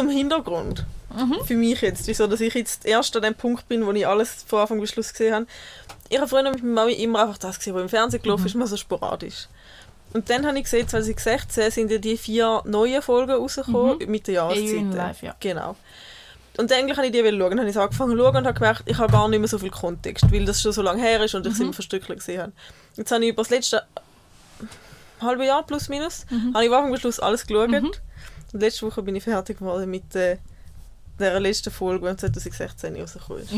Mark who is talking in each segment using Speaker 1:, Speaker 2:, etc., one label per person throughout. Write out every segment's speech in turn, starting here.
Speaker 1: zum Hintergrund.
Speaker 2: Mhm.
Speaker 1: Für mich jetzt, wieso, dass ich jetzt erst an dem Punkt bin, wo ich alles von Anfang bis Schluss gesehen habe. Ich habe früher mit meiner Mami immer einfach das gesehen, was im Fernsehen gelaufen
Speaker 2: Mhm.
Speaker 1: ist, immer so sporadisch. Und dann habe ich gesehen, 2016 sind ja die vier neuen Folgen rausgekommen mit der Jahreszeit.
Speaker 2: Life, ja.
Speaker 1: Genau. Und eigentlich habe ich die schauen. Dann habe ich angefangen zu schauen und habe gemerkt, ich habe gar nicht mehr so viel Kontext, weil das schon so lange her ist und ich es immer verstückelt gesehen habe. Jetzt habe ich über das letzte halbe Jahr plus minus, habe ich am Anfang bis Schluss alles geschaut. Und letzte Woche bin ich fertig geworden mit äh, der letzten Folge, die 2016 rausgekommen ist.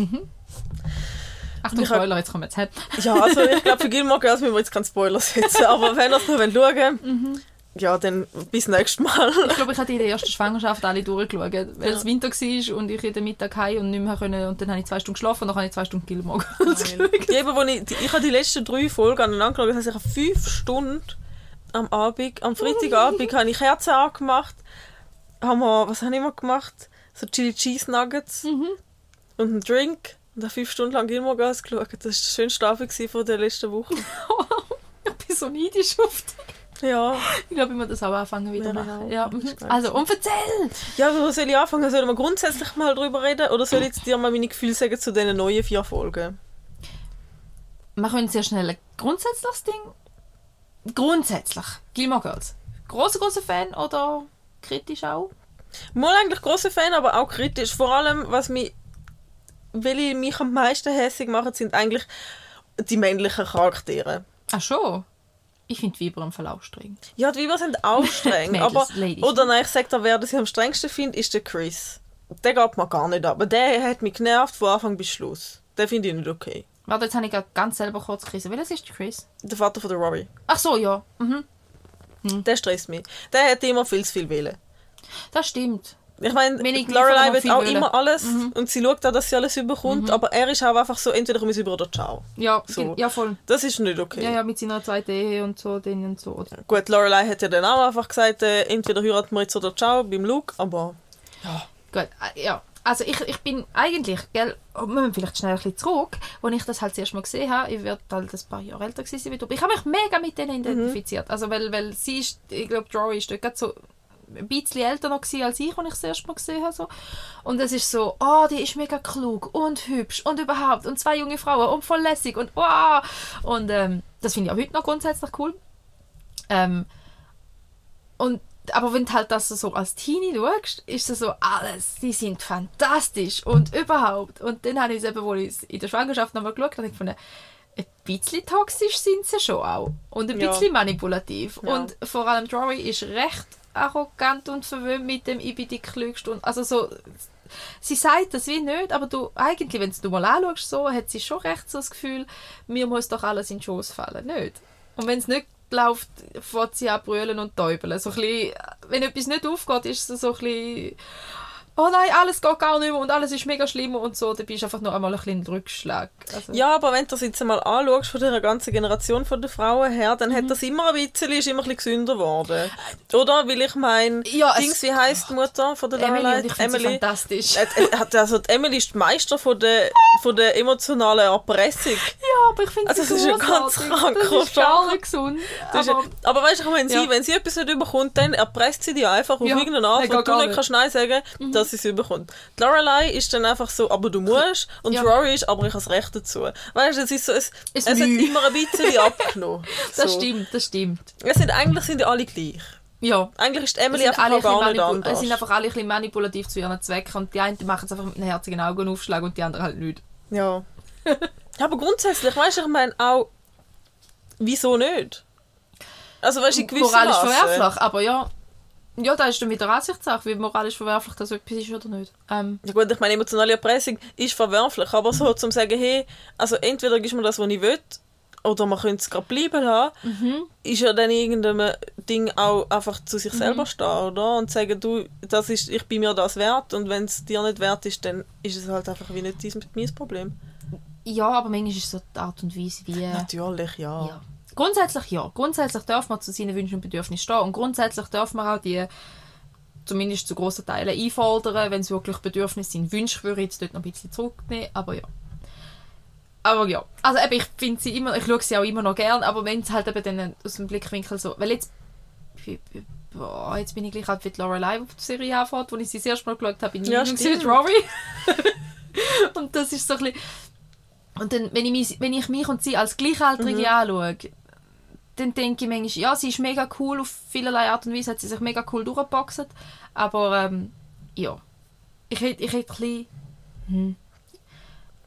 Speaker 2: Achtung,
Speaker 1: Ich hab-
Speaker 2: Spoiler, jetzt kommen wir jetzt.
Speaker 1: Ja, also ich glaube, für Gilmore Girls müssen wir jetzt keinen Spoiler setzen, aber wenn ihr es noch schauen wollt,
Speaker 2: Mhm.
Speaker 1: ja, dann bis nächstes Mal.
Speaker 2: Ich glaube, ich hatte in der ersten Schwangerschaft alle durchgeschaut, weil es Winter war und ich in den Mittag heim und nicht mehr können und dann habe ich zwei Stunden geschlafen und dann habe ich zwei Stunden Gilmore Girls geschaut.
Speaker 1: Ich, ich habe die letzten drei Folgen aneinander geschaut, das heißt, ich habe fünf Stunden am Abend, am Freitagabend, habe ich Kerzen angemacht, haben wir, was habe ich immer gemacht? So Chili Cheese Nuggets und einen Drink und habe fünf Stunden lang Gilmore Girls geschaut. Das war der schönste Abend von der letzten Woche.
Speaker 2: Ich bin so neidisch auf dich.
Speaker 1: Ja.
Speaker 2: Ich glaube, ich muss das auch anfangen wieder
Speaker 1: Ja,
Speaker 2: machen. Ja. Mhm. Also, und erzähl!
Speaker 1: Ja, wo soll ich anfangen? Sollen wir grundsätzlich mal drüber reden oder soll ich jetzt dir mal meine Gefühle sagen zu diesen neuen vier Folgen?
Speaker 2: Wir können sehr schnell ein grundsätzliches Ding. Grundsätzlich. Gilmore Girls. Großer, großer Fan oder kritisch auch?
Speaker 1: Mal eigentlich großer Fan, aber auch kritisch. Vor allem, was mich, welche mich am meisten hässlich machen, sind eigentlich die männlichen Charaktere.
Speaker 2: Ach schon. Ich finde die Weiber im Verlauf streng.
Speaker 1: Ja, die Weiber sind auch streng,
Speaker 2: Mädels,
Speaker 1: aber
Speaker 2: Ladies.
Speaker 1: oder nein, ich sage dir, wer das ich am strengsten finde, ist der Chris. Der geht mir gar nicht ab. Aber der hat mich genervt von Anfang bis Schluss. Den finde ich nicht okay.
Speaker 2: Warte, jetzt habe ich gerade ganz selber kurz gerissen. Welches ist der Chris?
Speaker 1: Der Vater von der Rory.
Speaker 2: Ach so, ja. Mhm.
Speaker 1: Der stresst mich. Der hat immer viel zu viel Willen.
Speaker 2: Das stimmt.
Speaker 1: Ich meine, Lorelei
Speaker 2: viel
Speaker 1: auch
Speaker 2: wollen.
Speaker 1: immer alles und sie schaut auch, dass sie alles überkommt, aber er ist auch einfach so, entweder komme ich es über oder ciao.
Speaker 2: Ja,
Speaker 1: So.
Speaker 2: ja voll.
Speaker 1: Das ist nicht okay.
Speaker 2: Ja, ja, mit seiner zweiten Ehe und so, den und so.
Speaker 1: Gut, Lorelei hat ja dann auch einfach gesagt, äh, entweder heiraten wir jetzt oder ciao beim Luke, aber
Speaker 2: Gut, äh, ja. Also ich, ich bin eigentlich, gell, wir müssen vielleicht schnell ein bisschen zurück, als ich das halt das erste Mal gesehen habe, ich werde halt ein paar Jahre älter gewesen sein wie du, ich habe mich mega mit denen identifiziert. Also weil, weil sie ist, ich glaube, Jory ist dort so ein bisschen älter noch gewesen als ich, als ich das erste Mal gesehen habe. So. Und es ist so, oh, die ist mega klug und hübsch und überhaupt und zwei junge Frauen und voll lässig und wow. Und ähm, das finde ich auch heute noch grundsätzlich cool. Ähm, und, aber wenn du halt das so als Teenie schaust, ist es so alles, die sind fantastisch und überhaupt. Und dann habe ich es eben, wo ich in der Schwangerschaft nochmal geschaut habe, ich gefunden, ein bisschen toxisch sind sie schon auch. Und ein
Speaker 1: Ja.
Speaker 2: bisschen manipulativ.
Speaker 1: Ja.
Speaker 2: Und vor allem Jory ist recht arrogant und verwöhnt mit dem «Ich bin die Klügste». Und also so, sie sagt das wie nicht, aber du, eigentlich, wenn du mal anschaust, so, hat sie schon recht so das Gefühl, mir muss doch alles in die Schoß fallen. Nicht. Und wenn es nicht läuft, fährt sie auch brüllen und täubeln. So ein bisschen, wenn etwas nicht aufgeht, ist es so ein bisschen «Oh nein, alles geht gar nicht mehr und alles ist mega schlimm» und so, dann bist du einfach noch einmal ein bisschen in den Rückschlag. Also,
Speaker 1: ja, aber wenn du das jetzt einmal anschaust von der ganzen Generation von der Frauen her, dann
Speaker 2: Mhm.
Speaker 1: hat das immer ein bisschen, ist immer ein bisschen gesünder geworden. Oder? Weil ich meine,
Speaker 2: Ja,
Speaker 1: Dings, wie heisst die Mutter von der
Speaker 2: Emily, und ich sie fantastisch.
Speaker 1: Äh, äh, Also die Emily ist die Meister von der, von der emotionalen Erpressung.
Speaker 2: Ja, aber ich finde
Speaker 1: Also,
Speaker 2: sie
Speaker 1: das ist ja ganz
Speaker 2: großartig.
Speaker 1: krank,
Speaker 2: Das ist gar nicht gesund. Aber,
Speaker 1: ja, aber weißt du, wenn sie,
Speaker 2: Ja.
Speaker 1: wenn sie etwas nicht überkommt, dann erpresst sie die einfach auf
Speaker 2: Ja,
Speaker 1: irgendeine Art, wo du nicht kannst Nein sagen, dass sie es überkommt. Die Lorelei ist dann einfach so, aber du musst. Und
Speaker 2: Ja.
Speaker 1: Rory ist, aber ich habe das Recht dazu. Weißt du, es ist so, es,
Speaker 2: Ist
Speaker 1: es hat immer ein bisschen abgenommen.
Speaker 2: das
Speaker 1: so.
Speaker 2: stimmt, das stimmt.
Speaker 1: Es sind, eigentlich sind die alle gleich.
Speaker 2: Ja.
Speaker 1: Eigentlich ist
Speaker 2: Es
Speaker 1: Emily einfach
Speaker 2: alle
Speaker 1: gar
Speaker 2: ein
Speaker 1: nicht anders.
Speaker 2: es sind einfach alle ein bisschen manipulativ zu ihren Zwecken und die einen machen es einfach mit einem herzigen Augenaufschlag und die anderen halt nicht.
Speaker 1: Ja. aber grundsätzlich, weißt du, ich meine auch, wieso nicht? Also weißt du, in gewisser
Speaker 2: moralisch
Speaker 1: Maße.
Speaker 2: verwerflich, aber ja. Ja, da ist dann wieder Ansichtssache, wie moralisch verwerflich das etwas ist oder nicht. Ähm,
Speaker 1: Ja gut, ich meine, emotionale Erpressung ist verwerflich, aber so zum sagen, hey, also entweder gibst du mir das, was ich will, oder man könnte es gerade bleiben lassen,
Speaker 2: Mhm.
Speaker 1: ist ja dann irgendeinem Ding auch einfach zu sich selber stehen, oder? Und sagen, du, das ist, ich bin mir das wert und wenn es dir nicht wert ist, dann ist es halt einfach wie nicht dein, mein Problem.
Speaker 2: ja, aber manchmal ist es so die Art und Weise, wie...
Speaker 1: Natürlich, ja.
Speaker 2: Ja. Grundsätzlich ja. Grundsätzlich darf man zu seinen Wünschen und Bedürfnissen stehen. Und grundsätzlich darf man auch die zumindest zu grossen Teilen einfordern, wenn es wirklich Bedürfnisse sind. Wünsche würde ich jetzt dort noch ein bisschen zurücknehmen, aber ja. Aber ja, also eben, ich finde sie immer, ich schaue sie auch immer noch gern, aber wenn es halt eben dann aus dem Blickwinkel so, weil jetzt boah, jetzt bin ich gleich alt wie die Lorelei, die die Serie anfängt, wo ich sie das erste Mal geschaut habe, bin ich
Speaker 1: Ja,
Speaker 2: mit Rory. und das ist so ein bisschen... Und dann, wenn ich mich, wenn ich mich und sie als Gleichaltrige
Speaker 1: Mhm.
Speaker 2: anschaue, dann denke ich manchmal, ja, sie ist mega cool, auf vielerlei Art und Weise hat sie sich mega cool durchgeboxt, aber ähm, ja, ich hätte, ich hätte ein bisschen hm,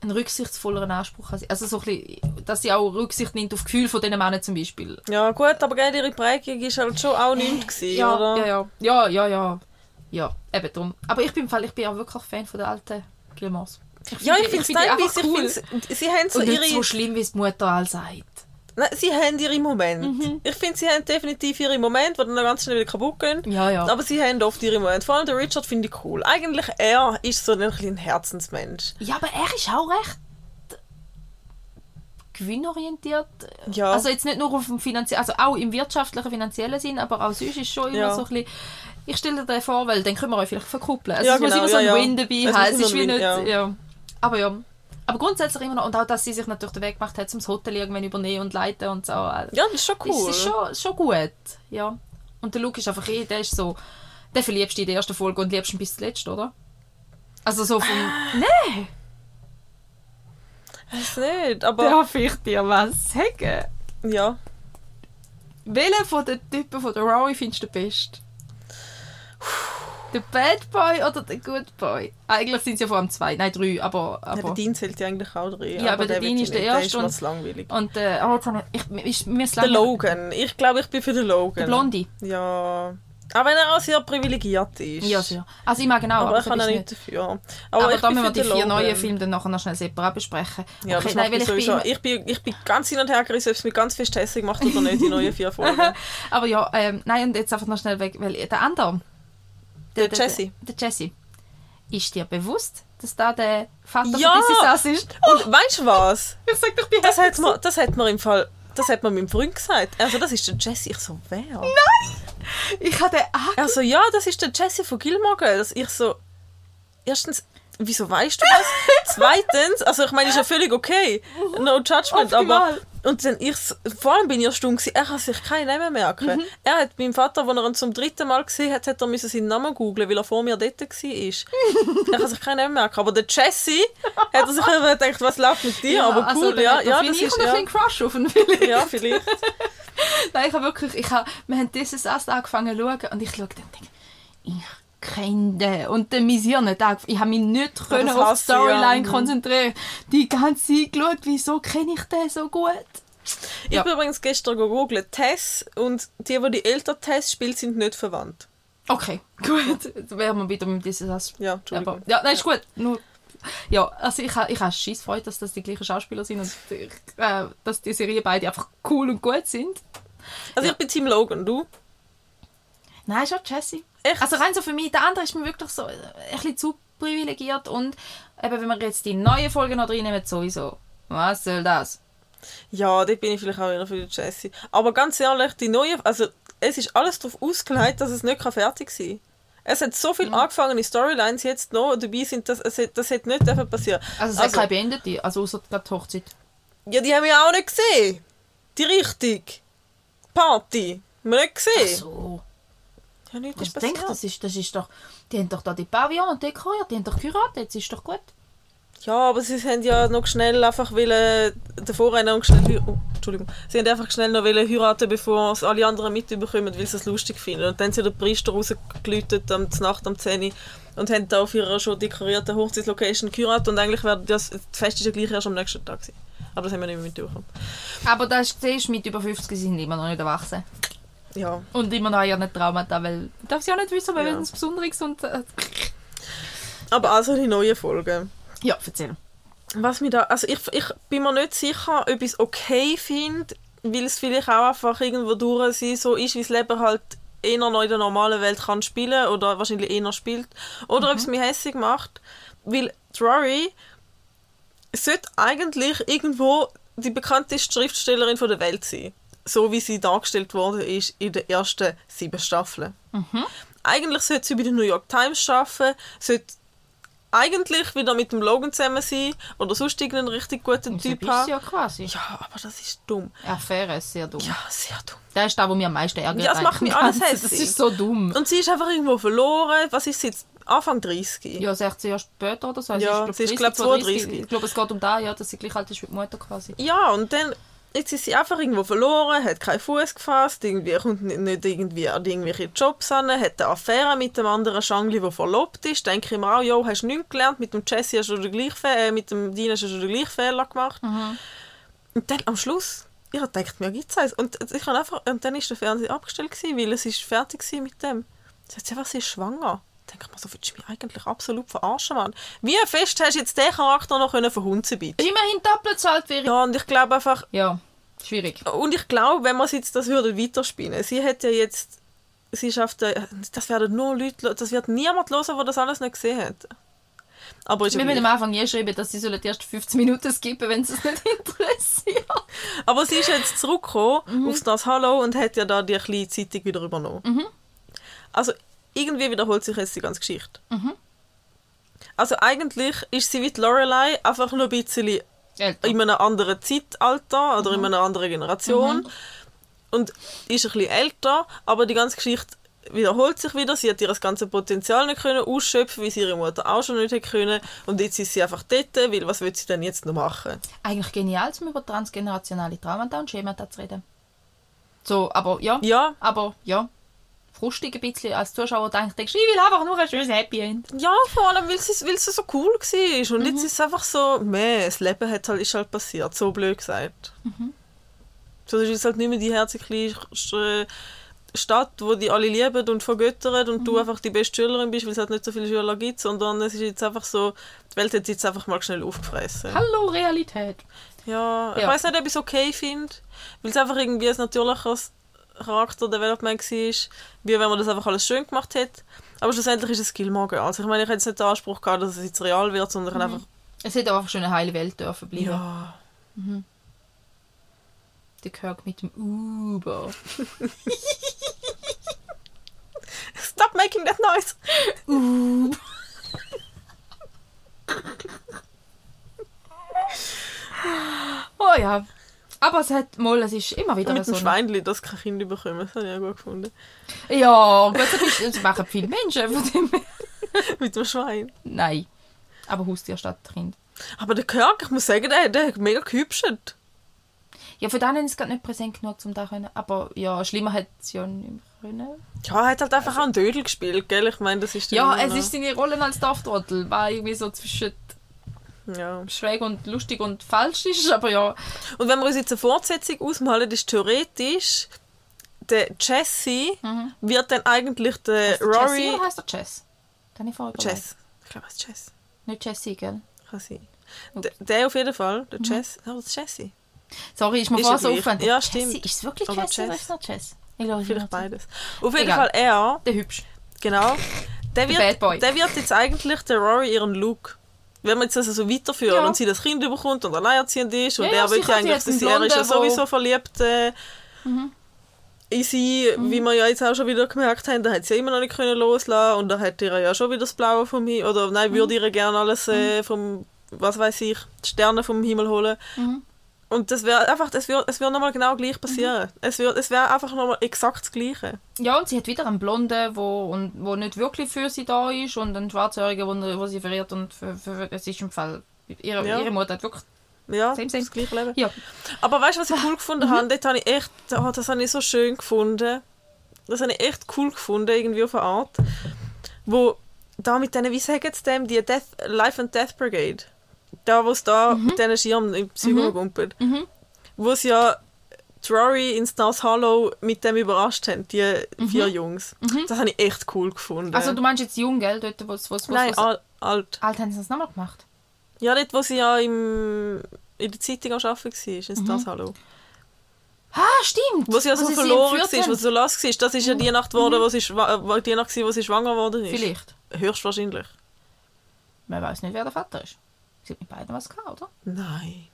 Speaker 2: einen rücksichtsvolleren Anspruch an sie. Also so ein bisschen, dass sie auch Rücksicht nimmt auf Gefühle von diesen Männern zum Beispiel.
Speaker 1: Ja, gut, aber gell, ihre Prägung ist halt schon auch nichts gewesen,
Speaker 2: ja,
Speaker 1: oder?
Speaker 2: ja, ja, ja, ja, ja, ja, eben drum. Aber ich bin, im Fall, ich bin auch wirklich Fan von der alten Gilmores.
Speaker 1: Ja, ich finde es ich
Speaker 2: cool.
Speaker 1: find's- sie haben so
Speaker 2: Und nicht
Speaker 1: ihre...
Speaker 2: so schlimm, wie es die Mutter all sagt.
Speaker 1: Nein, sie haben ihre Momente.
Speaker 2: Mhm.
Speaker 1: Ich finde, sie haben definitiv ihre Momente, die dann ganz schnell wieder kaputt gehen.
Speaker 2: Ja, ja.
Speaker 1: Aber sie haben oft ihre Momente. Vor allem der Richard finde ich cool. Eigentlich, er ist so ein, ein Herzensmensch.
Speaker 2: Ja, aber er ist auch recht gewinnorientiert.
Speaker 1: Ja.
Speaker 2: Also jetzt nicht nur auf dem finanziellen, also auch im wirtschaftlichen, finanziellen Sinn, aber auch sonst ist schon immer
Speaker 1: Ja.
Speaker 2: so ein bisschen, ich stelle dir vor, weil dann können wir euch vielleicht verkuppeln. Also
Speaker 1: Ja,
Speaker 2: es muss
Speaker 1: genau,
Speaker 2: immer so ein
Speaker 1: ja.
Speaker 2: Win dabei
Speaker 1: Es
Speaker 2: haben.
Speaker 1: muss
Speaker 2: Es ist wie nicht, ja. Aber ja. Aber grundsätzlich immer noch, und auch, dass sie sich natürlich den Weg gemacht hat, zum das Hotel irgendwann übernehmen und leiten und so.
Speaker 1: Ja, das ist schon cool.
Speaker 2: Das ist schon, schon gut, ja. Und der Luke ist einfach eh, der ist so, der verliebst du in der ersten Folge und liebst ihn bis zuletzt, oder? Also so vom... Nein!
Speaker 1: Weiß nicht, aber...
Speaker 2: Darf ich dir was sagen?
Speaker 1: Ja.
Speaker 2: Welchen von den Typen von der Rory findest du den besten? Der Bad Boy oder der Good Boy? Eigentlich sind es ja vor allem zwei, nein drei, aber...
Speaker 1: ja der
Speaker 2: aber
Speaker 1: Dean zählt ja eigentlich auch drin.
Speaker 2: Ja, aber der
Speaker 1: will
Speaker 2: Dean ist der. Erste
Speaker 1: Der ist mir langweilig.
Speaker 2: und äh, oh, jetzt habe ich, ich, mir
Speaker 1: Der Logan. Ich glaube, ich bin für den Logan.
Speaker 2: Der Blondie.
Speaker 1: Ja. Auch wenn er auch sehr privilegiert ist.
Speaker 2: Ja, sehr. Also ich mag genau,
Speaker 1: Aber,
Speaker 2: aber,
Speaker 1: ich kann
Speaker 2: ist
Speaker 1: nicht dafür.
Speaker 2: Aber,
Speaker 1: Aber,
Speaker 2: da müssen wir die vier
Speaker 1: Logan.
Speaker 2: neuen Filme dann nachher noch schnell separat besprechen.
Speaker 1: Ja,
Speaker 2: okay,
Speaker 1: das
Speaker 2: nein, weil ich bin.
Speaker 1: Ich bin, ich bin ganz hin und her gerissen, ob es mich ganz fest hässlich macht oder nicht, die neuen vier Folgen.
Speaker 2: Aber ja, ähm, nein, und jetzt einfach noch schnell weg, weil der andere,
Speaker 1: Der Jesse.
Speaker 2: Der, Jesse. Ist dir bewusst, dass da der Vater
Speaker 1: Ja!
Speaker 2: von Us ist?
Speaker 1: Und weißt du was?
Speaker 2: Ich sag doch, wie
Speaker 1: Das hat man, das hat man im Fall... Das hat man meinem Freund gesagt. Also, das ist der Jesse. Ich so, wer?
Speaker 2: Ich habe den angeschaut.
Speaker 1: Also, ja, das ist der Jesse von Gilmore Girls. Ich so... Erstens, wieso weißt du das? Zweitens, also ich meine, ist ja völlig okay. No judgment, aber... Und dann ich, vor allem bin ich erstaunt gewesen, er kann sich keinen Namen merken. Er hat meinem Vater, als er ihn zum dritten Mal gesehen hat, hat er müssen seinen Namen googlen, weil er vor mir dort war. er kann sich keinen Namen merken. Aber der Jesse hat er sich immer gedacht, was läuft mit dir? aber
Speaker 2: also,
Speaker 1: cool,
Speaker 2: dann
Speaker 1: ja, ja, das ist,
Speaker 2: ein
Speaker 1: ja,
Speaker 2: bisschen Crush auf ihn vielleicht.
Speaker 1: ja, vielleicht.
Speaker 2: Nein, ich habe wirklich, ich habe, wir haben dieses erst angefangen zu schauen und ich schaue dann und denke, ich kenne den. Und dann mein Hirn hat ich habe mich nicht können
Speaker 1: das
Speaker 2: auf die
Speaker 1: ich, ja.
Speaker 2: Storyline
Speaker 1: Mhm.
Speaker 2: konzentrieren. Die ganze Zeit geschaut, wieso kenne ich den so gut?
Speaker 1: Ich
Speaker 2: Ja.
Speaker 1: habe übrigens gestern gegoogelt, Tess und die, die die älter Tess spielt, sind nicht verwandt.
Speaker 2: Okay, gut. Jetzt wären wir wieder mit diesem Satz.
Speaker 1: Ja, Entschuldigung.
Speaker 2: Aber, ja, nein, ist gut. Nur, ja, also ich, ich habe Schiss Freude, dass das die gleichen Schauspieler sind und äh, dass die Serie beide einfach cool und gut sind.
Speaker 1: Also
Speaker 2: Ja.
Speaker 1: ich bin Team Logan, du?
Speaker 2: Nein, schon Jessie.
Speaker 1: Echt?
Speaker 2: Also rein so für mich, der andere ist mir wirklich so äh, ein bisschen zu privilegiert und eben, wenn wir jetzt die neue Folge noch reinnehmen, sowieso. Was soll das?
Speaker 1: Ja, dort bin ich vielleicht auch eher für die Jessie. Aber ganz ehrlich, die neue, also es ist alles darauf ausgelegt, dass es nicht kann fertig sein Es hat so
Speaker 2: Mhm.
Speaker 1: viel angefangene Storylines jetzt noch dabei sind, dass es, das hätte nicht dürfen passieren.
Speaker 2: Also es
Speaker 1: Also-
Speaker 2: hat keine beendete, also außer die Hochzeit.
Speaker 1: Ja, die haben wir auch nicht gesehen. Die richtig. Party. Haben wir nicht
Speaker 2: Ach
Speaker 1: gesehen.
Speaker 2: so.
Speaker 1: Ja, nichts
Speaker 2: Ich
Speaker 1: ist passiert.
Speaker 2: denke, das ist, das ist doch... Die haben doch da die Pavillon dekoriert, die haben doch geheiratet, jetzt ist doch gut.
Speaker 1: Ja, aber sie haben ja noch schnell einfach wollen, davor haben noch schnell, oh, Entschuldigung, sie haben einfach schnell noch wollen heiraten, bevor es alle anderen mitbekommen, weil sie es lustig finden. Und dann sind der Priester rausgelütet am Nacht um 10 Uhr und haben da auf ihrer schon dekorierten Hochzeitslocation geheiratet und eigentlich wäre das, das Fest ist ja gleich erst am nächsten Tag gewesen. Aber das haben wir nicht mehr mitbekommen.
Speaker 2: Aber da ist, siehst mit über 50 sie sind immer noch nicht erwachsen.
Speaker 1: Ja.
Speaker 2: Und immer noch ja nicht Traumata, weil... Du darfst ja nicht wissen, weil
Speaker 1: Ja.
Speaker 2: es Besonderes und... Äh,
Speaker 1: Aber also die neue Folge.
Speaker 2: ja, erzähl.
Speaker 1: Was mir da, also ich, ich bin mir nicht sicher, ob ich es okay finde, weil es vielleicht auch einfach irgendwo durch sie so ist, wie das Leben halt eher noch in der normalen Welt kann spielen oder wahrscheinlich eher spielt. Oder ob es mich hässlich macht, weil die Rory sollte eigentlich irgendwo die bekannteste Schriftstellerin von der Welt sein. So wie sie dargestellt worden ist in den ersten sieben Staffeln. Eigentlich sollte sie bei der New York Times arbeiten, sollte eigentlich wieder mit dem Logan zusammen sein oder sonst irgendeinen richtig guten
Speaker 2: Und
Speaker 1: Typ haben.
Speaker 2: ja quasi.
Speaker 1: Ja, aber das ist dumm.
Speaker 2: Affäre ist sehr dumm.
Speaker 1: Ja, sehr dumm.
Speaker 2: Der ist der, der mir am meisten ärgert.
Speaker 1: Ja, das macht mich alles
Speaker 2: Das
Speaker 1: hässlich.
Speaker 2: ist so dumm.
Speaker 1: Und sie ist einfach irgendwo verloren. Was ist sie jetzt? Anfang 30?
Speaker 2: Ja, 16 Jahre später oder so. Also
Speaker 1: Ja, sie ist,
Speaker 2: 30,
Speaker 1: glaub, 32.
Speaker 2: Ich glaube, es geht um da, ja, dass sie gleich alt ist wie die Mutter quasi.
Speaker 1: Ja, und dann jetzt ist sie einfach irgendwo verloren, hat keinen Fuß gefasst, irgendwie kommt nicht, irgendwie an irgendwelche Jobs an, hat eine Affäre mit dem anderen Schangli, der verlobt ist. Denke ich mir auch, jo, hast du nichts gelernt, mit dem Jesse hast du den gleichen Fehler, äh, mit dem Dean hast du den gleichen Fehler gemacht. Und dann am Schluss, ich habe gedacht, mir gibt es eins. Und ich habe einfach, und dann ist der Fernseher abgestellt gewesen, weil es ist fertig war mit dem. Sie hat einfach, sie ist schwanger. Da denke ich mir so, willst du mich eigentlich absolut verarschen, Mann? Wie fest hast du jetzt den Charakter noch können verhunzen, bitte?
Speaker 2: Immerhin doppelt so alt wie ich.
Speaker 1: Ja, und ich glaube einfach,
Speaker 2: Ja, schwierig.
Speaker 1: und ich glaube, wenn man jetzt das würde weiterspinnen, sie hat ja jetzt, sie schafft, das werden nur Leute, das wird niemand hören, der das alles nicht gesehen hat. Aber ist
Speaker 2: Wir
Speaker 1: gleich.
Speaker 2: am Anfang je schreiben, dass sie sollen ersten 15 Minuten skippen, wenn es es nicht interessiert.
Speaker 1: Aber sie ist jetzt zurückgekommen
Speaker 2: Mhm.
Speaker 1: auf das Hallo und hat ja da die kleine Zeitung wieder übernommen.
Speaker 2: Mhm.
Speaker 1: Also irgendwie wiederholt sich jetzt die ganze Geschichte.
Speaker 2: Mhm.
Speaker 1: Also eigentlich ist sie wie Lorelei, einfach nur ein bisschen
Speaker 2: Älter.
Speaker 1: in einem anderen Zeitalter oder
Speaker 2: Mhm.
Speaker 1: in einer anderen Generation und ist ein bisschen älter, aber die ganze Geschichte wiederholt sich wieder. Sie hat ihr das ganze Potenzial nicht können ausschöpfen, wie sie ihre Mutter auch schon nicht hätte können und jetzt ist sie einfach dort, weil was will sie denn jetzt noch machen?
Speaker 2: Eigentlich genial, um über transgenerationale Traumata und Schemata zu reden. So, aber ja.
Speaker 1: Ja,
Speaker 2: Aber ja. Frustig ein bisschen als Zuschauer denkst, denkst, ich will einfach nur ein schönes Happy End.
Speaker 1: ja, vor allem, weil sie so cool war. Und jetzt ist es einfach so, meh, das Leben hat halt, ist halt passiert, so blöd gesagt. So ist es halt nicht mehr die herzliche Stadt, wo die alle lieben und vergöttern und du einfach die beste Schülerin bist, weil es halt nicht so viele Schüler gibt, sondern es ist jetzt einfach so, die Welt hat jetzt einfach mal schnell aufgefressen.
Speaker 2: Hallo Realität.
Speaker 1: Ja, ich
Speaker 2: Ja.
Speaker 1: weiß nicht, ob ich es okay finde, weil es einfach irgendwie ein natürliches Charakterdevelopment war, wie wenn man das einfach alles schön gemacht hätte. Aber schlussendlich ist es Girl. Also ich meine, ich hätte jetzt nicht den Anspruch gehabt, dass es jetzt real wird, sondern ich hätte einfach...
Speaker 2: Es hätte einfach schon eine heile Welt dürfen bleiben.
Speaker 1: Ja.
Speaker 2: Der Kirk mit dem Uber.
Speaker 1: Stop making that noise!
Speaker 2: Uber. oh ja. Aber es hat mal, es ist immer wieder
Speaker 1: Mit
Speaker 2: so.
Speaker 1: dem
Speaker 2: eine-
Speaker 1: Schweinli, das kein Kind bekommen. Das habe ich auch gut gefunden.
Speaker 2: Ja, gut, das, ist, das machen viele Menschen. Von dem.
Speaker 1: Mit dem Schwein.
Speaker 2: Nein. Aber Haustier statt Kind.
Speaker 1: Aber der Kirk, ich muss sagen, der, der hat mega gehübscht.
Speaker 2: Ja, für den ist es gerade nicht präsent genug, um da können. Aber ja, schlimmer hätte es ja nicht mehr können.
Speaker 1: Ja, er hat halt einfach auch einen Dödel gespielt, gell? Ich meine, das ist...
Speaker 2: Ja, es
Speaker 1: noch-
Speaker 2: ist seine Rolle als Dorftrottel. War irgendwie so zwischen
Speaker 1: Ja.
Speaker 2: schräg und lustig und falsch ist, aber ja.
Speaker 1: Und wenn wir uns jetzt eine Fortsetzung ausmalen, ist theoretisch der Jesse wird dann eigentlich der
Speaker 2: Heißt
Speaker 1: Rory...
Speaker 2: oder heißt der Jess? Habe ich vorher.
Speaker 1: Jess. Ich glaube, es ist Jess.
Speaker 2: Nicht Jessie, gell?
Speaker 1: Kann sein. Der, der auf jeden Fall, der Jess. Ja, das ist Jesse.
Speaker 2: Sorry, ist mir vorher so aufwendig.
Speaker 1: Ja,
Speaker 2: Jessie,
Speaker 1: stimmt.
Speaker 2: Ist es wirklich
Speaker 1: Oder
Speaker 2: Jessie oder ist es noch Jess? Ich glaube,
Speaker 1: Vielleicht beides. Auf jeden
Speaker 2: Egal.
Speaker 1: Fall er,
Speaker 2: Der hübsch.
Speaker 1: genau, der wird, der wird jetzt eigentlich der Rory ihren Look. Wenn man jetzt also so weiterführen
Speaker 2: Ja.
Speaker 1: und sie das Kind bekommt und alleinerziehend ist und
Speaker 2: Ja,
Speaker 1: er will eigentlich, dass er ist ja sowieso verliebt äh, in sie, wie wir ja jetzt auch schon wieder gemerkt haben, da hat sie ja immer noch nicht können loslassen und da hat ihr ja schon wieder das Blaue vom Himmel, oder nein, würde ihr gerne alles äh, vom, was weiß ich, Sterne vom Himmel holen. Und das wäre einfach, es würde es wär nochmal genau gleich passieren. Es, wär, es wäre einfach nochmal exakt das Gleiche.
Speaker 2: Ja, und sie hat wieder einen Blonden, wo, und, wo nicht wirklich für sie da ist und einen Schwarzhäurigen, wo, wo sie verliert und für, für, für, es ist im Fall... Ihre,
Speaker 1: Ja.
Speaker 2: ihre Mutter hat wirklich...
Speaker 1: Ja,
Speaker 2: Same, same.
Speaker 1: das gleiche Leben.
Speaker 2: Ja.
Speaker 1: Aber weißt du, was ich cool gefunden habe? Dort habe ich echt, oh, das habe ich so schön gefunden. Das habe ich echt cool gefunden, irgendwie auf eine Art. Wo, da mit denen, wie sagen sie dem, die Death, Life and Death Brigade. Da, wo es da mit diesen Schirmen im Psycho gumpelt.
Speaker 2: Mhm.
Speaker 1: Wo sie ja Rory in Stars Hollow mit dem überrascht haben, die vier Jungs. Das habe ich echt cool gefunden.
Speaker 2: Also du meinst jetzt jung, gell? Dort, wo es... wo es- wo es-
Speaker 1: Nein,
Speaker 2: wo es-
Speaker 1: al alt.
Speaker 2: Alt haben sie das nochmal gemacht.
Speaker 1: Ja, dort, wo sie ja im, in der Zeitung am Arbeiten war, in Stars Hollow.
Speaker 2: Ah, stimmt!
Speaker 1: Wo sie ja so verloren war, wo sie so los war. Das ist ja die Nacht, geworden, wo sie, die Nacht, gewesen, wo sie schwanger geworden ist.
Speaker 2: Vielleicht.
Speaker 1: Höchstwahrscheinlich.
Speaker 2: Man weiß nicht, wer der Vater ist. Sie hat mit beiden was gehabt, oder?
Speaker 1: Nein.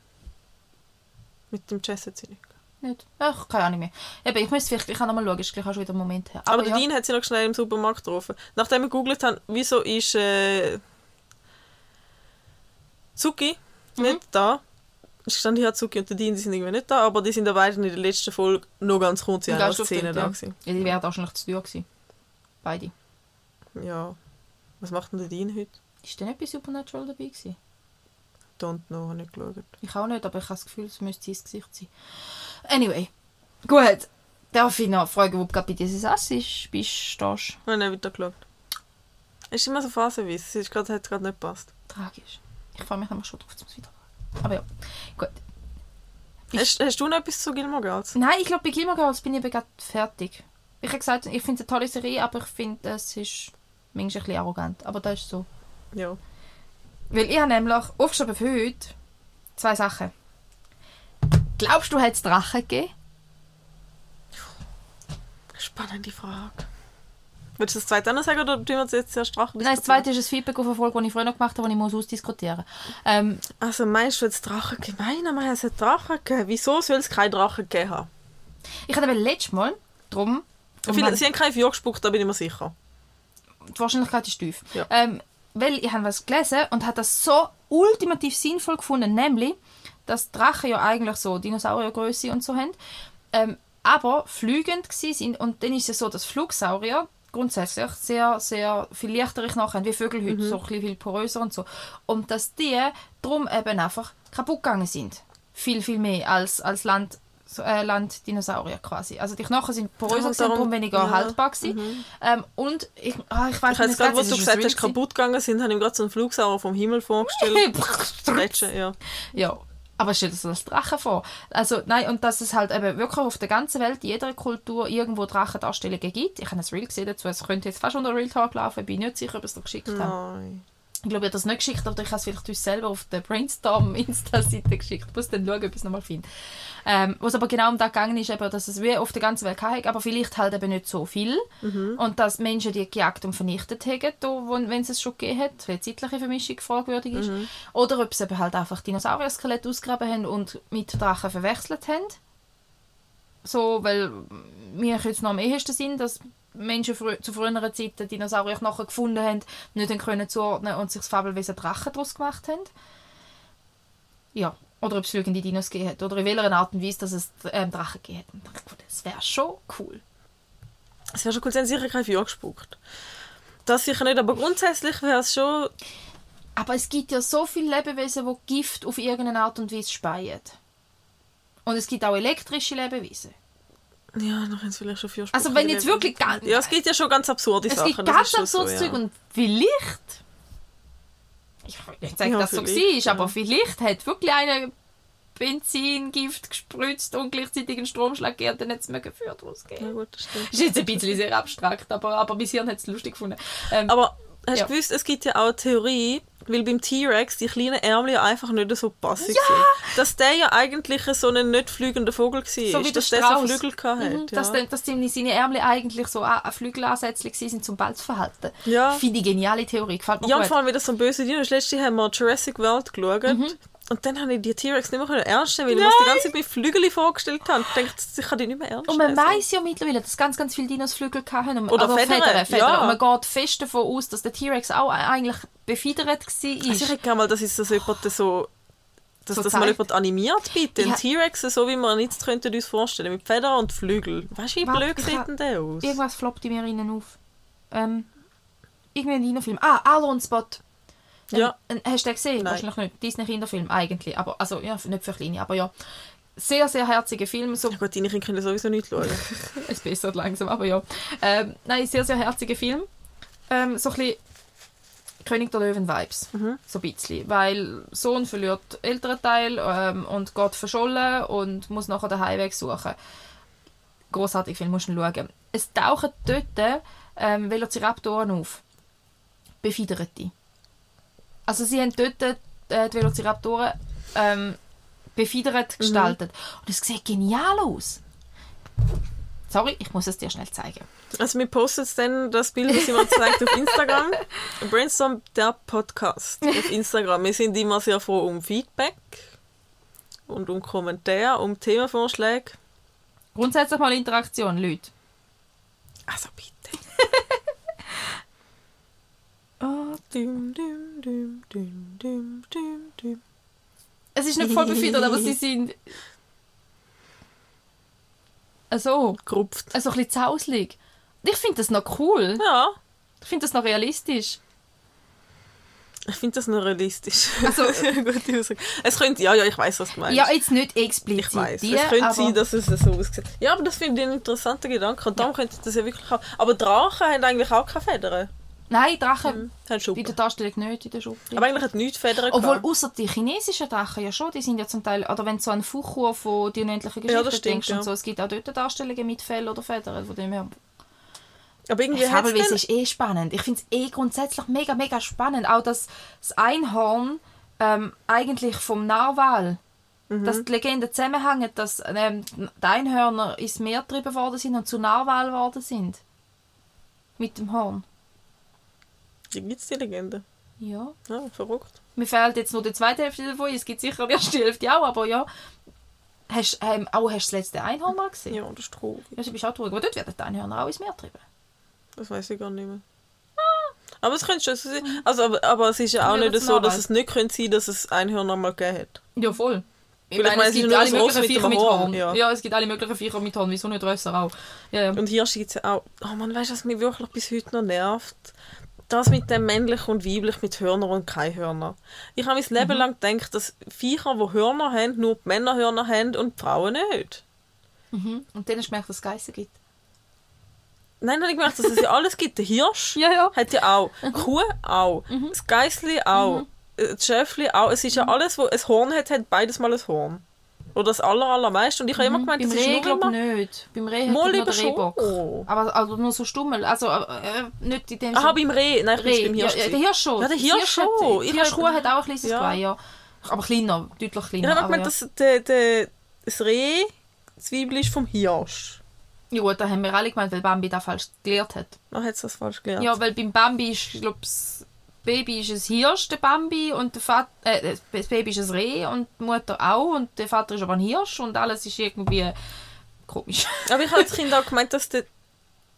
Speaker 1: Mit dem Jess hat sie nicht. gehabt.
Speaker 2: Nicht? Ach, keine Ahnung mehr. Eben, ich muss vielleicht gleich auch nochmal schauen, ist gleich auch schon wieder ein Moment her.
Speaker 1: Aber,
Speaker 2: Aber,
Speaker 1: der
Speaker 2: ja.
Speaker 1: Dean hat sie noch schnell im Supermarkt getroffen. Nachdem wir gegoogelt haben, wieso ist... Äh, Zuki,
Speaker 2: Mhm.
Speaker 1: nicht da. Es stand hier Zuki und der Dean, die sind irgendwie nicht da, aber die sind beide in der letzten Folge nur ganz kurz in
Speaker 2: Ja,
Speaker 1: einer Szene da
Speaker 2: ja.
Speaker 1: gewesen.
Speaker 2: Ja, die wären wahrscheinlich zu teuer gewesen. Beide.
Speaker 1: Ja. Was macht denn der Dean heute?
Speaker 2: Ist denn etwas Supernatural dabei gewesen?
Speaker 1: Don't know, habe nicht geschaut.
Speaker 2: Ich auch nicht, aber ich habe das Gefühl, es müsste sein Gesicht sein. Anyway. Gut. Darf ich noch fragen, wo du gerade bei dieses Ass ist, bist, stehst?
Speaker 1: Ich habe nicht weiter geschaut. Es ist immer so phasenweise. Es ist gerade, hat gerade nicht gepasst.
Speaker 2: Tragisch. Ich freue mich nämlich schon drauf, zum wieder. Aber ja, gut. Ich-
Speaker 1: Hast, hast du noch etwas zu Gilmore Girls?
Speaker 2: Nein, ich glaube, bei Gilmore Girls bin ich gerade fertig. Ich habe gesagt, ich finde es eine tolle Serie, aber ich finde, es ist manchmal ein bisschen arrogant. Aber das ist so.
Speaker 1: Ja.
Speaker 2: Weil ich habe nämlich aufgeschrieben für heute zwei Sachen. Glaubst du, hat es Drachen gegeben?
Speaker 1: Spannende Frage. Willst du das zweite noch sagen oder tun wir jetzt zuerst Drachen
Speaker 2: Nein, das zweite ist ein Feedback auf eine Folge, die ich früher noch gemacht habe, die ich muss ausdiskutieren ähm,
Speaker 1: Also meinst du jetzt Drachen gemein? Aber es hat Drachen gegeben. Wieso soll es keine Drachen gegeben haben?
Speaker 2: Ich hatte eben letztes Mal, drum, drum
Speaker 1: Viele,
Speaker 2: habe-
Speaker 1: sie haben keinen Feuer gespuckt, da bin ich mir sicher.
Speaker 2: die Wahrscheinlichkeit ist tief.
Speaker 1: Ja.
Speaker 2: Ähm, weil ich habe was gelesen und habe das so ultimativ sinnvoll gefunden, nämlich, dass Drachen ja eigentlich so Dinosauriergröße und so haben, ähm, aber fliegend gsi sind und dann ist es so, dass Flugsaurier grundsätzlich sehr, sehr viel leichtere Knochen haben, wie Vögel heute, so ein bisschen viel poröser und so. Und dass die drum eben einfach kaputt gegangen sind. Viel, viel mehr als, als Land, so, äh, Landdinosaurier quasi. Also die Knochen sind poröser gewesen und
Speaker 1: darum-
Speaker 2: weniger
Speaker 1: ja.
Speaker 2: haltbar gewesen. Ähm, und ich, ah, ich weiß
Speaker 1: jetzt gerade, was du gesagt hast,
Speaker 2: kaputt.
Speaker 1: kaputt gegangen sind, habe ich mir gerade so einen Flugsauer vom Himmel vorgestellt. Stretchen, ja.
Speaker 2: ja, aber stell dir das als Drachen vor. Also nein, und dass es halt eben wirklich auf der ganzen Welt, in jeder Kultur irgendwo Drachendarstellungen gibt. Ich habe ein Reel gesehen dazu, es könnte jetzt fast unter Real Talk laufen, ich bin nicht sicher, ob es dir geschickt habe.
Speaker 1: Nein.
Speaker 2: Ich glaube, ich habe das nicht geschickt, aber ich habe es vielleicht uns selber auf der Brainstorm-Insta-Seite geschickt. Ich muss dann schauen, ob ich es nochmal finde. Ähm, was aber genau um das gegangen ist, eben, dass es wie auf der ganzen Welt hatte, aber vielleicht halt eben nicht so viel. Und dass Menschen die gejagt und vernichtet haben, wenn es es schon gegeben hat, weil zeitliche Vermischung fragwürdig ist. Oder ob sie eben halt einfach Dinosaurier-Skelette ausgegraben haben und mit Drachen verwechselt haben. So, weil mir jetzt noch am ehesten Sinn, dass Menschen zu früheren Zeiten Dinosaurier nachher gefunden haben, nicht können zuordnen und sich das Fabelwesen Drachen daraus gemacht haben. Ja, oder ob es fliegende Dinos gegeben hat. Oder in welcher Art und Weise, dass es ähm, Drachen gegeben hat. Das wäre schon cool.
Speaker 1: Es wäre schon cool, sie haben sicher kein Feuer gespuckt. Das sicher nicht, aber grundsätzlich wäre es schon...
Speaker 2: Aber es gibt ja so viele Lebewesen, die Gift auf irgendeine Art und Weise speien. Und es gibt auch elektrische Lebewesen.
Speaker 1: Ja, noch sie vielleicht schon Feuer
Speaker 2: Also wenn jetzt wirklich ganz...
Speaker 1: Ja, es gibt ja schon ganz absurde
Speaker 2: Es
Speaker 1: Sachen.
Speaker 2: gibt
Speaker 1: das
Speaker 2: ganz
Speaker 1: schon so,
Speaker 2: absurdes
Speaker 1: ja.
Speaker 2: Zeug und vielleicht. Ich will nicht sagen,
Speaker 1: Ja,
Speaker 2: dass es so war, aber vielleicht hat wirklich einer Benzingift gespritzt und gleichzeitig einen Stromschlag gegeben und dann hat es mega Feuer daraus gegeben.
Speaker 1: Ja, gut, das stimmt.
Speaker 2: Das ist jetzt ein bisschen sehr abstrakt, aber, aber mein Hirn hat es lustig gefunden. Ähm,
Speaker 1: Aber hast du
Speaker 2: Ja.
Speaker 1: gewusst, es gibt ja auch eine Theorie, weil beim T-Rex die kleinen Ärmel ja einfach nicht so passig sind. Dass der ja eigentlich so ein nicht fliegender Vogel war.
Speaker 2: So wie der
Speaker 1: dass der so. Flügel hatte.
Speaker 2: mhm,
Speaker 1: ja.
Speaker 2: dass, dann- dass seine, Ärmel eigentlich so Flügelansätze sind zum Ball zu verhalten.
Speaker 1: Ja.
Speaker 2: Finde ich geniale Theorie, gefällt mir
Speaker 1: Ja, und
Speaker 2: gut.
Speaker 1: vor allem wieder so ein böser Dino. Letztes Jahr haben wir Jurassic World geschaut.
Speaker 2: Mhm.
Speaker 1: Und dann habe ich die T-Rex nicht mehr ernst nehmen, weil ich mir die ganze Zeit mit Flügel vorgestellt habe. Ich dachte, ich kann die nicht mehr ernst
Speaker 2: Und man
Speaker 1: nehmen.
Speaker 2: weiß ja mittlerweile, dass ganz, ganz viele Dinos Flügel hatten.
Speaker 1: Oder
Speaker 2: also
Speaker 1: Federn,
Speaker 2: Federn,
Speaker 1: ja.
Speaker 2: Und man geht fest davon aus, dass der T-Rex auch eigentlich befedert war.
Speaker 1: Also ich gerne mal, dass es das jemand so... Dass
Speaker 2: So
Speaker 1: das mal jemand animiert, bitte. Ein
Speaker 2: Ja.
Speaker 1: T-Rex, so wie man ihn jetzt könnte uns vorstellen. Mit Federn und Flügel. Weißt du, wie blöd sieht denn der aus?
Speaker 2: Irgendwas floppt in mir innen auf. Ähm, irgendein Dinofilm. Ah, Alon Spot.
Speaker 1: Ja.
Speaker 2: Ein, ein, hast du den gesehen?
Speaker 1: Nein.
Speaker 2: Wahrscheinlich nicht. Disney-Kinderfilm, eigentlich. Aber, also, ja, nicht für Kleine, aber ja. Sehr, sehr herziger Film. So
Speaker 1: Ja gut, deine Kinder können sowieso nicht schauen.
Speaker 2: es bessert langsam, aber ja. Ähm, nein, sehr, sehr herziger Film. Ähm, so ein bisschen König der Löwen-Vibes. So ein bisschen. Weil Sohn verliert älteren Teil ähm, und geht verschollen und muss nachher den Heimweg suchen. Großartig Film, musst du schauen. Es tauchen dort ähm, Velociraptoren auf. Befiederte. Also sie haben dort äh, die Velociraptoren ähm, befiedert gestaltet. Und es sieht genial aus. Sorry, ich muss es dir schnell zeigen.
Speaker 1: Also wir posten jetzt dann das Bild, das jemand zeigt auf Instagram. Brainstorm, der Podcast auf Instagram. Wir sind immer sehr froh um Feedback und um Kommentare, um Themenvorschläge.
Speaker 2: Grundsätzlich mal Interaktion, Leute.
Speaker 1: Also bitte. Dum, dum, düm, düm, düm, düm, düm.
Speaker 2: Es ist nicht voll befiedert, aber sie sind... Also,
Speaker 1: Gerupft.
Speaker 2: also ein bisschen zauslig. Ich finde das noch cool.
Speaker 1: Ja,
Speaker 2: Ich finde das noch realistisch.
Speaker 1: ich finde das noch realistisch.
Speaker 2: Also-
Speaker 1: Gute Aussage. Es könnte, ja, ja, ich weiß, was du meinst.
Speaker 2: Ja, jetzt nicht explizit
Speaker 1: ich weiß. es könnte
Speaker 2: aber...
Speaker 1: sein, dass es so aussieht. Ja, aber das finde ich einen interessanten Gedanke. Und darum könnte das ja wirklich auch. Aber Drachen haben eigentlich auch keine Federn.
Speaker 2: Nein, Drachen...
Speaker 1: Haben
Speaker 2: In der Darstellung nicht, in der Schuppe.
Speaker 1: Aber eigentlich hat nichts Federn
Speaker 2: Obwohl, außer die chinesischen Drachen ja schon, die sind ja zum Teil, oder wenn du so an Fuchur von die unendlichen
Speaker 1: Ja,
Speaker 2: Geschichten
Speaker 1: das stimmt,
Speaker 2: denkst
Speaker 1: ja.
Speaker 2: und so, es gibt auch dort Darstellungen mit Fell oder Federn, von dem her.
Speaker 1: Aber irgendwie hat es
Speaker 2: ist eh spannend. Ich finde es eh grundsätzlich mega, mega spannend. Auch, dass das Einhorn ähm, eigentlich vom Narwal,
Speaker 1: Mhm.
Speaker 2: dass die Legende zusammenhängt, dass ähm, die Einhörner ins Meer getrieben worden sind und zu Narwal geworden sind. Mit dem Horn.
Speaker 1: Gibt es die Legende?
Speaker 2: Ja.
Speaker 1: Ja, verrückt.
Speaker 2: Mir fehlt jetzt nur die zweite Hälfte davon. Es gibt sicher die erste Hälfte auch, aber ja. Hast, ähm, auch hast du das letzte Einhorn mal gesehen?
Speaker 1: Ja, das ist traurig.
Speaker 2: Ja, du bist auch traurig. Aber dort werden die Einhörner auch ins Meer getrieben.
Speaker 1: Das weiß ich gar nicht mehr. Aber es könnte schon so sein. Also, aber, aber es ist ja auch
Speaker 2: Ja,
Speaker 1: nicht
Speaker 2: das
Speaker 1: so, dass es nicht könnte sein dass es Einhörner mal gegeben hat.
Speaker 2: Ja, voll. Ich
Speaker 1: meine,
Speaker 2: es gibt alle möglichen
Speaker 1: mit
Speaker 2: Viecher
Speaker 1: dem
Speaker 2: mit
Speaker 1: Horn,
Speaker 2: Horn.
Speaker 1: ja.
Speaker 2: Ja. es gibt alle möglichen Viecher mit Horn. Wieso nicht Rösser auch? Ja, ja.
Speaker 1: Und Hirsche gibt es ja auch. Oh man, weißt du, was mich wirklich bis heute noch nervt? Das mit dem männlich und weiblich mit Hörner und kein Hörner. Ich habe mein
Speaker 2: Mhm.
Speaker 1: Leben lang gedacht, dass Viecher, die Hörner haben, nur die Männer Hörner haben und die Frauen nicht.
Speaker 2: Mhm. Und dann hast du gemerkt, dass es Geissen gibt.
Speaker 1: Nein, habe ich gemerkt, dass es ja alles gibt. Der Hirsch
Speaker 2: Ja, ja.
Speaker 1: hat ja auch. Die Kuh auch.
Speaker 2: Mhm.
Speaker 1: Das Geissli auch. äh, Das Schäfli auch. Es ist ja alles, wo ein Horn hat, hat beides mal ein Horn. Oder das aller, allermeiste. Und ich habe immer gemeint,
Speaker 2: Beim
Speaker 1: das ist
Speaker 2: Reh
Speaker 1: nur
Speaker 2: glaube
Speaker 1: immer...
Speaker 2: ich nicht. Beim Reh hat
Speaker 1: Mal
Speaker 2: nur den
Speaker 1: schon.
Speaker 2: Rehbock. Aber also nur so stummel. Also äh, nicht in dem
Speaker 1: Aha, beim Reh. Nein, ich
Speaker 2: Reh.
Speaker 1: beim Hirsch.
Speaker 2: Ja, der. Hirsch schon.
Speaker 1: Ja, der Hirsch
Speaker 2: hat-
Speaker 1: schon.
Speaker 2: Die
Speaker 1: Ich
Speaker 2: Hirschkuh hat auch ein kleines
Speaker 1: Ja.
Speaker 2: Geweih, ja. Aber kleiner, deutlich
Speaker 1: Ich
Speaker 2: kleiner.
Speaker 1: habe
Speaker 2: aber
Speaker 1: gemeint,
Speaker 2: ja.
Speaker 1: dass der, der, das Reh, Weibli ist vom Hirsch.
Speaker 2: ja gut, da haben wir alle gemeint, weil Bambi das falsch gelehrt hat.
Speaker 1: Ach, hat es das falsch gelernt?
Speaker 2: Ja, weil beim Bambi ist, ich glaube, das Baby ist ein Hirsch, der Bambi, und der Vater, äh, das Baby ist ein Reh und die Mutter auch, und der Vater ist aber ein Hirsch und alles ist irgendwie komisch.
Speaker 1: Aber ich habe als Kind auch gemeint, dass der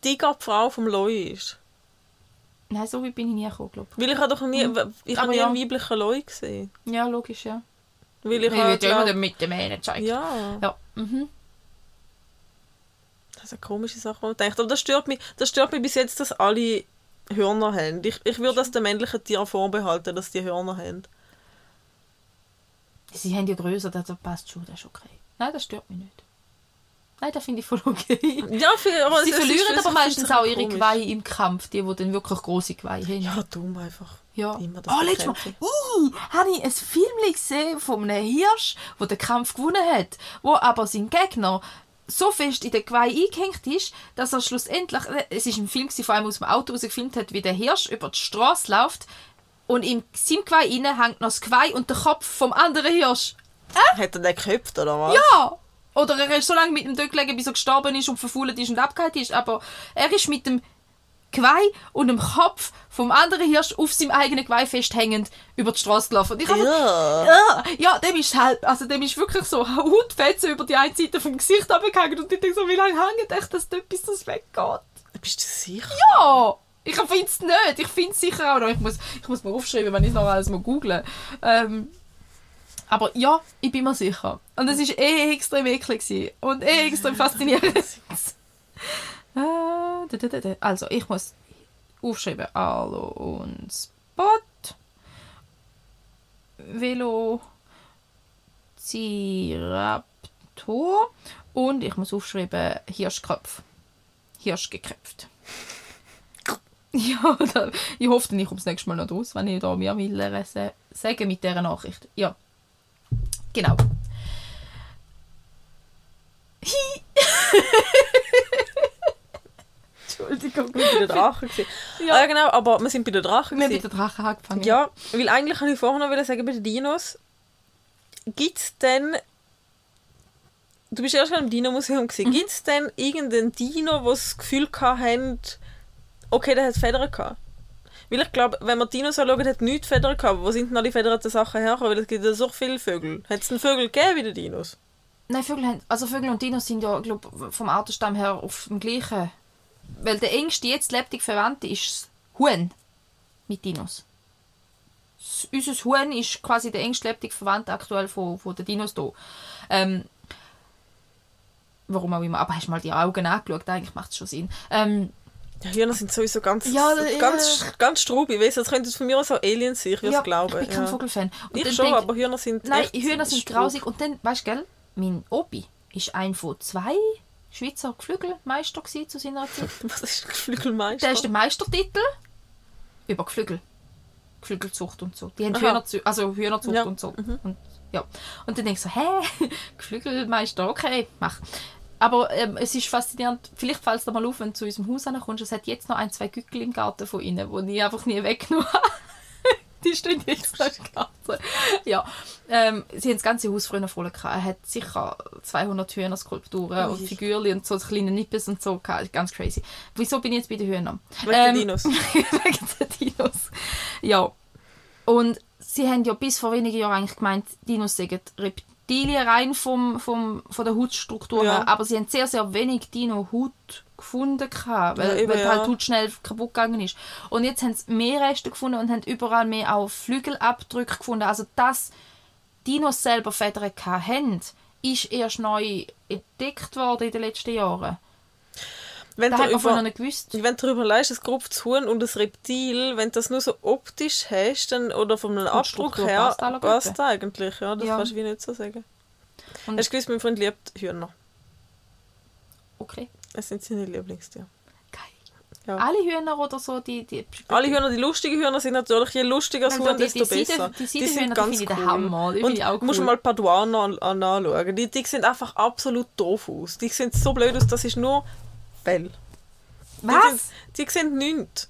Speaker 1: Tiger die Frau vom Loi ist.
Speaker 2: Nein, so weit bin ich nie gekommen, glaube
Speaker 1: Weil ich habe doch nie, ich habe nie
Speaker 2: ja.
Speaker 1: einen weiblichen Loi gesehen.
Speaker 2: ich. Ja, logisch, ja.
Speaker 1: Weil ich
Speaker 2: Ich ja immer mit dem Mähnen zeigen.
Speaker 1: ja,
Speaker 2: Ja. Mhm.
Speaker 1: das sind komische Sachen, die ich denke. Aber das stört mich, das stört mich bis jetzt, dass alle Hörner haben. Ich, ich würde das den männlichen Tieren vorbehalten, dass die Hörner haben.
Speaker 2: Sie haben ja größer, das passt schon, das ist okay. Nein, das stört mich nicht. Nein, das finde ich voll okay.
Speaker 1: Ja, für, aber
Speaker 2: Sie verlieren aber
Speaker 1: ist
Speaker 2: meistens auch ihre
Speaker 1: komisch.
Speaker 2: Geweihe im Kampf, die, die dann wirklich große Geweihe haben.
Speaker 1: Ja, dumm einfach.
Speaker 2: Ja.
Speaker 1: Immer das
Speaker 2: Oh, letztes Mal. Ih, habe ich ein Film gesehen von einem Hirsch, der den Kampf gewonnen hat, wo aber sein Gegner so fest in den Geweih eingehängt ist, dass er schlussendlich, es ist ein Film, gewesen, vor allem aus dem Auto, raus gefilmt hat, wie der Hirsch über die Straße läuft und in seinem Geweih innen hängt noch das Geweih und der Kopf vom anderen Hirsch.
Speaker 1: Hat er den geköpft, oder was?
Speaker 2: Ja! Oder er ist so lange mit dem dort gelegen, bis er gestorben ist und verfault ist und abgehakt ist. Aber er ist mit dem Geweih und dem Kopf vom anderen Hirsch auf seinem eigenen Geweih festhängend über die Straße gelaufen. Und ich habe
Speaker 1: Ja.
Speaker 2: ja, dem ist halt, also dem ist wirklich so Hautfetzen über die eine Seite vom Gesicht abgehangen und ich denke so, wie lange hängt echt das dort, bis das weggeht?
Speaker 1: Bist du sicher?
Speaker 2: Ja! Ich finde es nicht. Ich finde es sicher auch noch. Ich muss, ich muss mal aufschreiben, wenn ich noch alles mal googeln. Ähm, aber ja, ich bin mir sicher. Und es war eh extrem eklig. Und eh extrem faszinierend. Äh, also, ich muss aufschreiben. Alu und Spot. Velociraptor. Und ich muss aufschreiben Hirschkopf. Hirsch geköpft. Ja, da, ich hoffe, ich komme das nächste Mal noch raus, wenn ich da mehr will äh, sa- sagen mit dieser Nachricht. Ja, genau. Hi. Entschuldigung.
Speaker 1: Wir waren bei den Drachen.
Speaker 2: Ja.
Speaker 1: Ja. genau, aber wir sind bei den Drachen.
Speaker 2: Wir haben
Speaker 1: gewesen.
Speaker 2: den Drachen angefangen.
Speaker 1: Ja, weil eigentlich wollte ich vorher noch sagen, bei den Dinos, gibt es denn... Du bist erst gerade im Dino-Museum. Mhm. Gibt es denn irgendeinen Dino, wo das Gefühl hatten, okay, der hat Federn gehabt? Weil ich glaube, wenn man Dinos anschaut, hat nichts Federn gehabt. Wo sind denn alle federten Sachen hergekommen? Weil es gibt ja so viele Vögel. Hat es einen Vögel gegeben wie die Dinos?
Speaker 2: Nein, Vögel, haben, also Vögel und Dinos sind ja glaub, vom Artenstamm her auf dem gleichen. Weil der engste jetzt lebendig Verwandte ist das Huhn mit Dinos. s- unser Huhn ist quasi der engstleibige Verwandte aktuell von, von den Dinos hier. Ähm, warum auch immer. Aber hast du mal die Augen angeschaut? Eigentlich macht es schon Sinn. Ähm,
Speaker 1: Ja, Hühner sind sowieso ganz,
Speaker 2: Ja,
Speaker 1: so
Speaker 2: ja.
Speaker 1: ganz, ganz strubig. Weißt das könnten von mir aus auch Aliens sein, ich würde
Speaker 2: ja,
Speaker 1: es glauben.
Speaker 2: ich bin kein
Speaker 1: ja.
Speaker 2: Vogelfan. Und
Speaker 1: Ich schon,
Speaker 2: denk-
Speaker 1: aber Hühner sind
Speaker 2: Nein, Hühner sind
Speaker 1: strub.
Speaker 2: grausig. Und dann, weißt du, gell, mein Opi ist ein von zwei Schweizer Geflügelmeister gewesen zu seiner Zeit.
Speaker 1: Was ist Geflügelmeister?
Speaker 2: Der ist der Meistertitel über Geflügel. Geflügelzucht und so. Die haben. Hühnerzucht, also Hühnerzucht
Speaker 1: Ja.
Speaker 2: und so. Und, ja. und dann denke ich so, hä? Geflügelmeister, okay, mach. Aber ähm, es ist faszinierend, vielleicht fällt es dir mal auf, wenn du zu unserem Haus ankommst, es hat jetzt noch ein, zwei Gückel im Garten von ihnen, die ich einfach nie weggenommen habe. Die Garten. Ja, ähm, sie haben das ganze Haus früher voll gehabt. Er hat sicher 200 Hühnerskulpturen und Figürchen und so kleine Nippes und so gehabt. Ganz crazy. Wieso bin ich jetzt bei den Hühnern?
Speaker 1: Wegen den
Speaker 2: Ähm,
Speaker 1: Dinos.
Speaker 2: wegen den Dinos. Ja. Und sie haben ja bis vor wenigen Jahren eigentlich gemeint, Dinos seien Reptilien rein vom, vom, von der Hautstruktur
Speaker 1: Ja.
Speaker 2: her. Aber sie haben sehr, sehr wenig Dino-Haut gefunden, gehabt, weil,
Speaker 1: Ja, eben,
Speaker 2: weil
Speaker 1: ja.
Speaker 2: halt Haut schnell kaputt gegangen ist. Und jetzt haben sie mehr Reste gefunden und haben überall mehr auch Flügelabdrücke gefunden. Also, dass Dinos selber Federn haben, ist erst neu entdeckt worden in den letzten Jahren.
Speaker 1: Wenn
Speaker 2: Da hat man vorher
Speaker 1: über,
Speaker 2: noch nicht gewusst.
Speaker 1: wenn du darüber leist, ein gerupftes Huhn und ein Reptil, wenn du das nur so optisch hast, dann, oder von einem Abdruck her,
Speaker 2: passt
Speaker 1: passt das eigentlich. Ja, das
Speaker 2: Ja.
Speaker 1: kannst du wie nicht so sagen.
Speaker 2: Und-
Speaker 1: Hast du gewusst, mein Freund liebt Hühner.
Speaker 2: Okay.
Speaker 1: Es sind seine Lieblingstiere.
Speaker 2: Geil.
Speaker 1: Ja.
Speaker 2: Alle Hühner oder so, die... die
Speaker 1: Alle Hühner, die lustigen Hühner sind natürlich, je lustiger das Huhn,
Speaker 2: die-
Speaker 1: desto
Speaker 2: die
Speaker 1: besser.
Speaker 2: die Seidenhühner, die finde ich den Hammer. Die
Speaker 1: Und
Speaker 2: ich auch
Speaker 1: musst du
Speaker 2: cool.
Speaker 1: mal Paduaner an, an anschauen. Die, die sehen einfach absolut doof aus. Die sehen so blöd aus, das ist nur Fell. Die,
Speaker 2: Was?
Speaker 1: sind, die sehen nichts.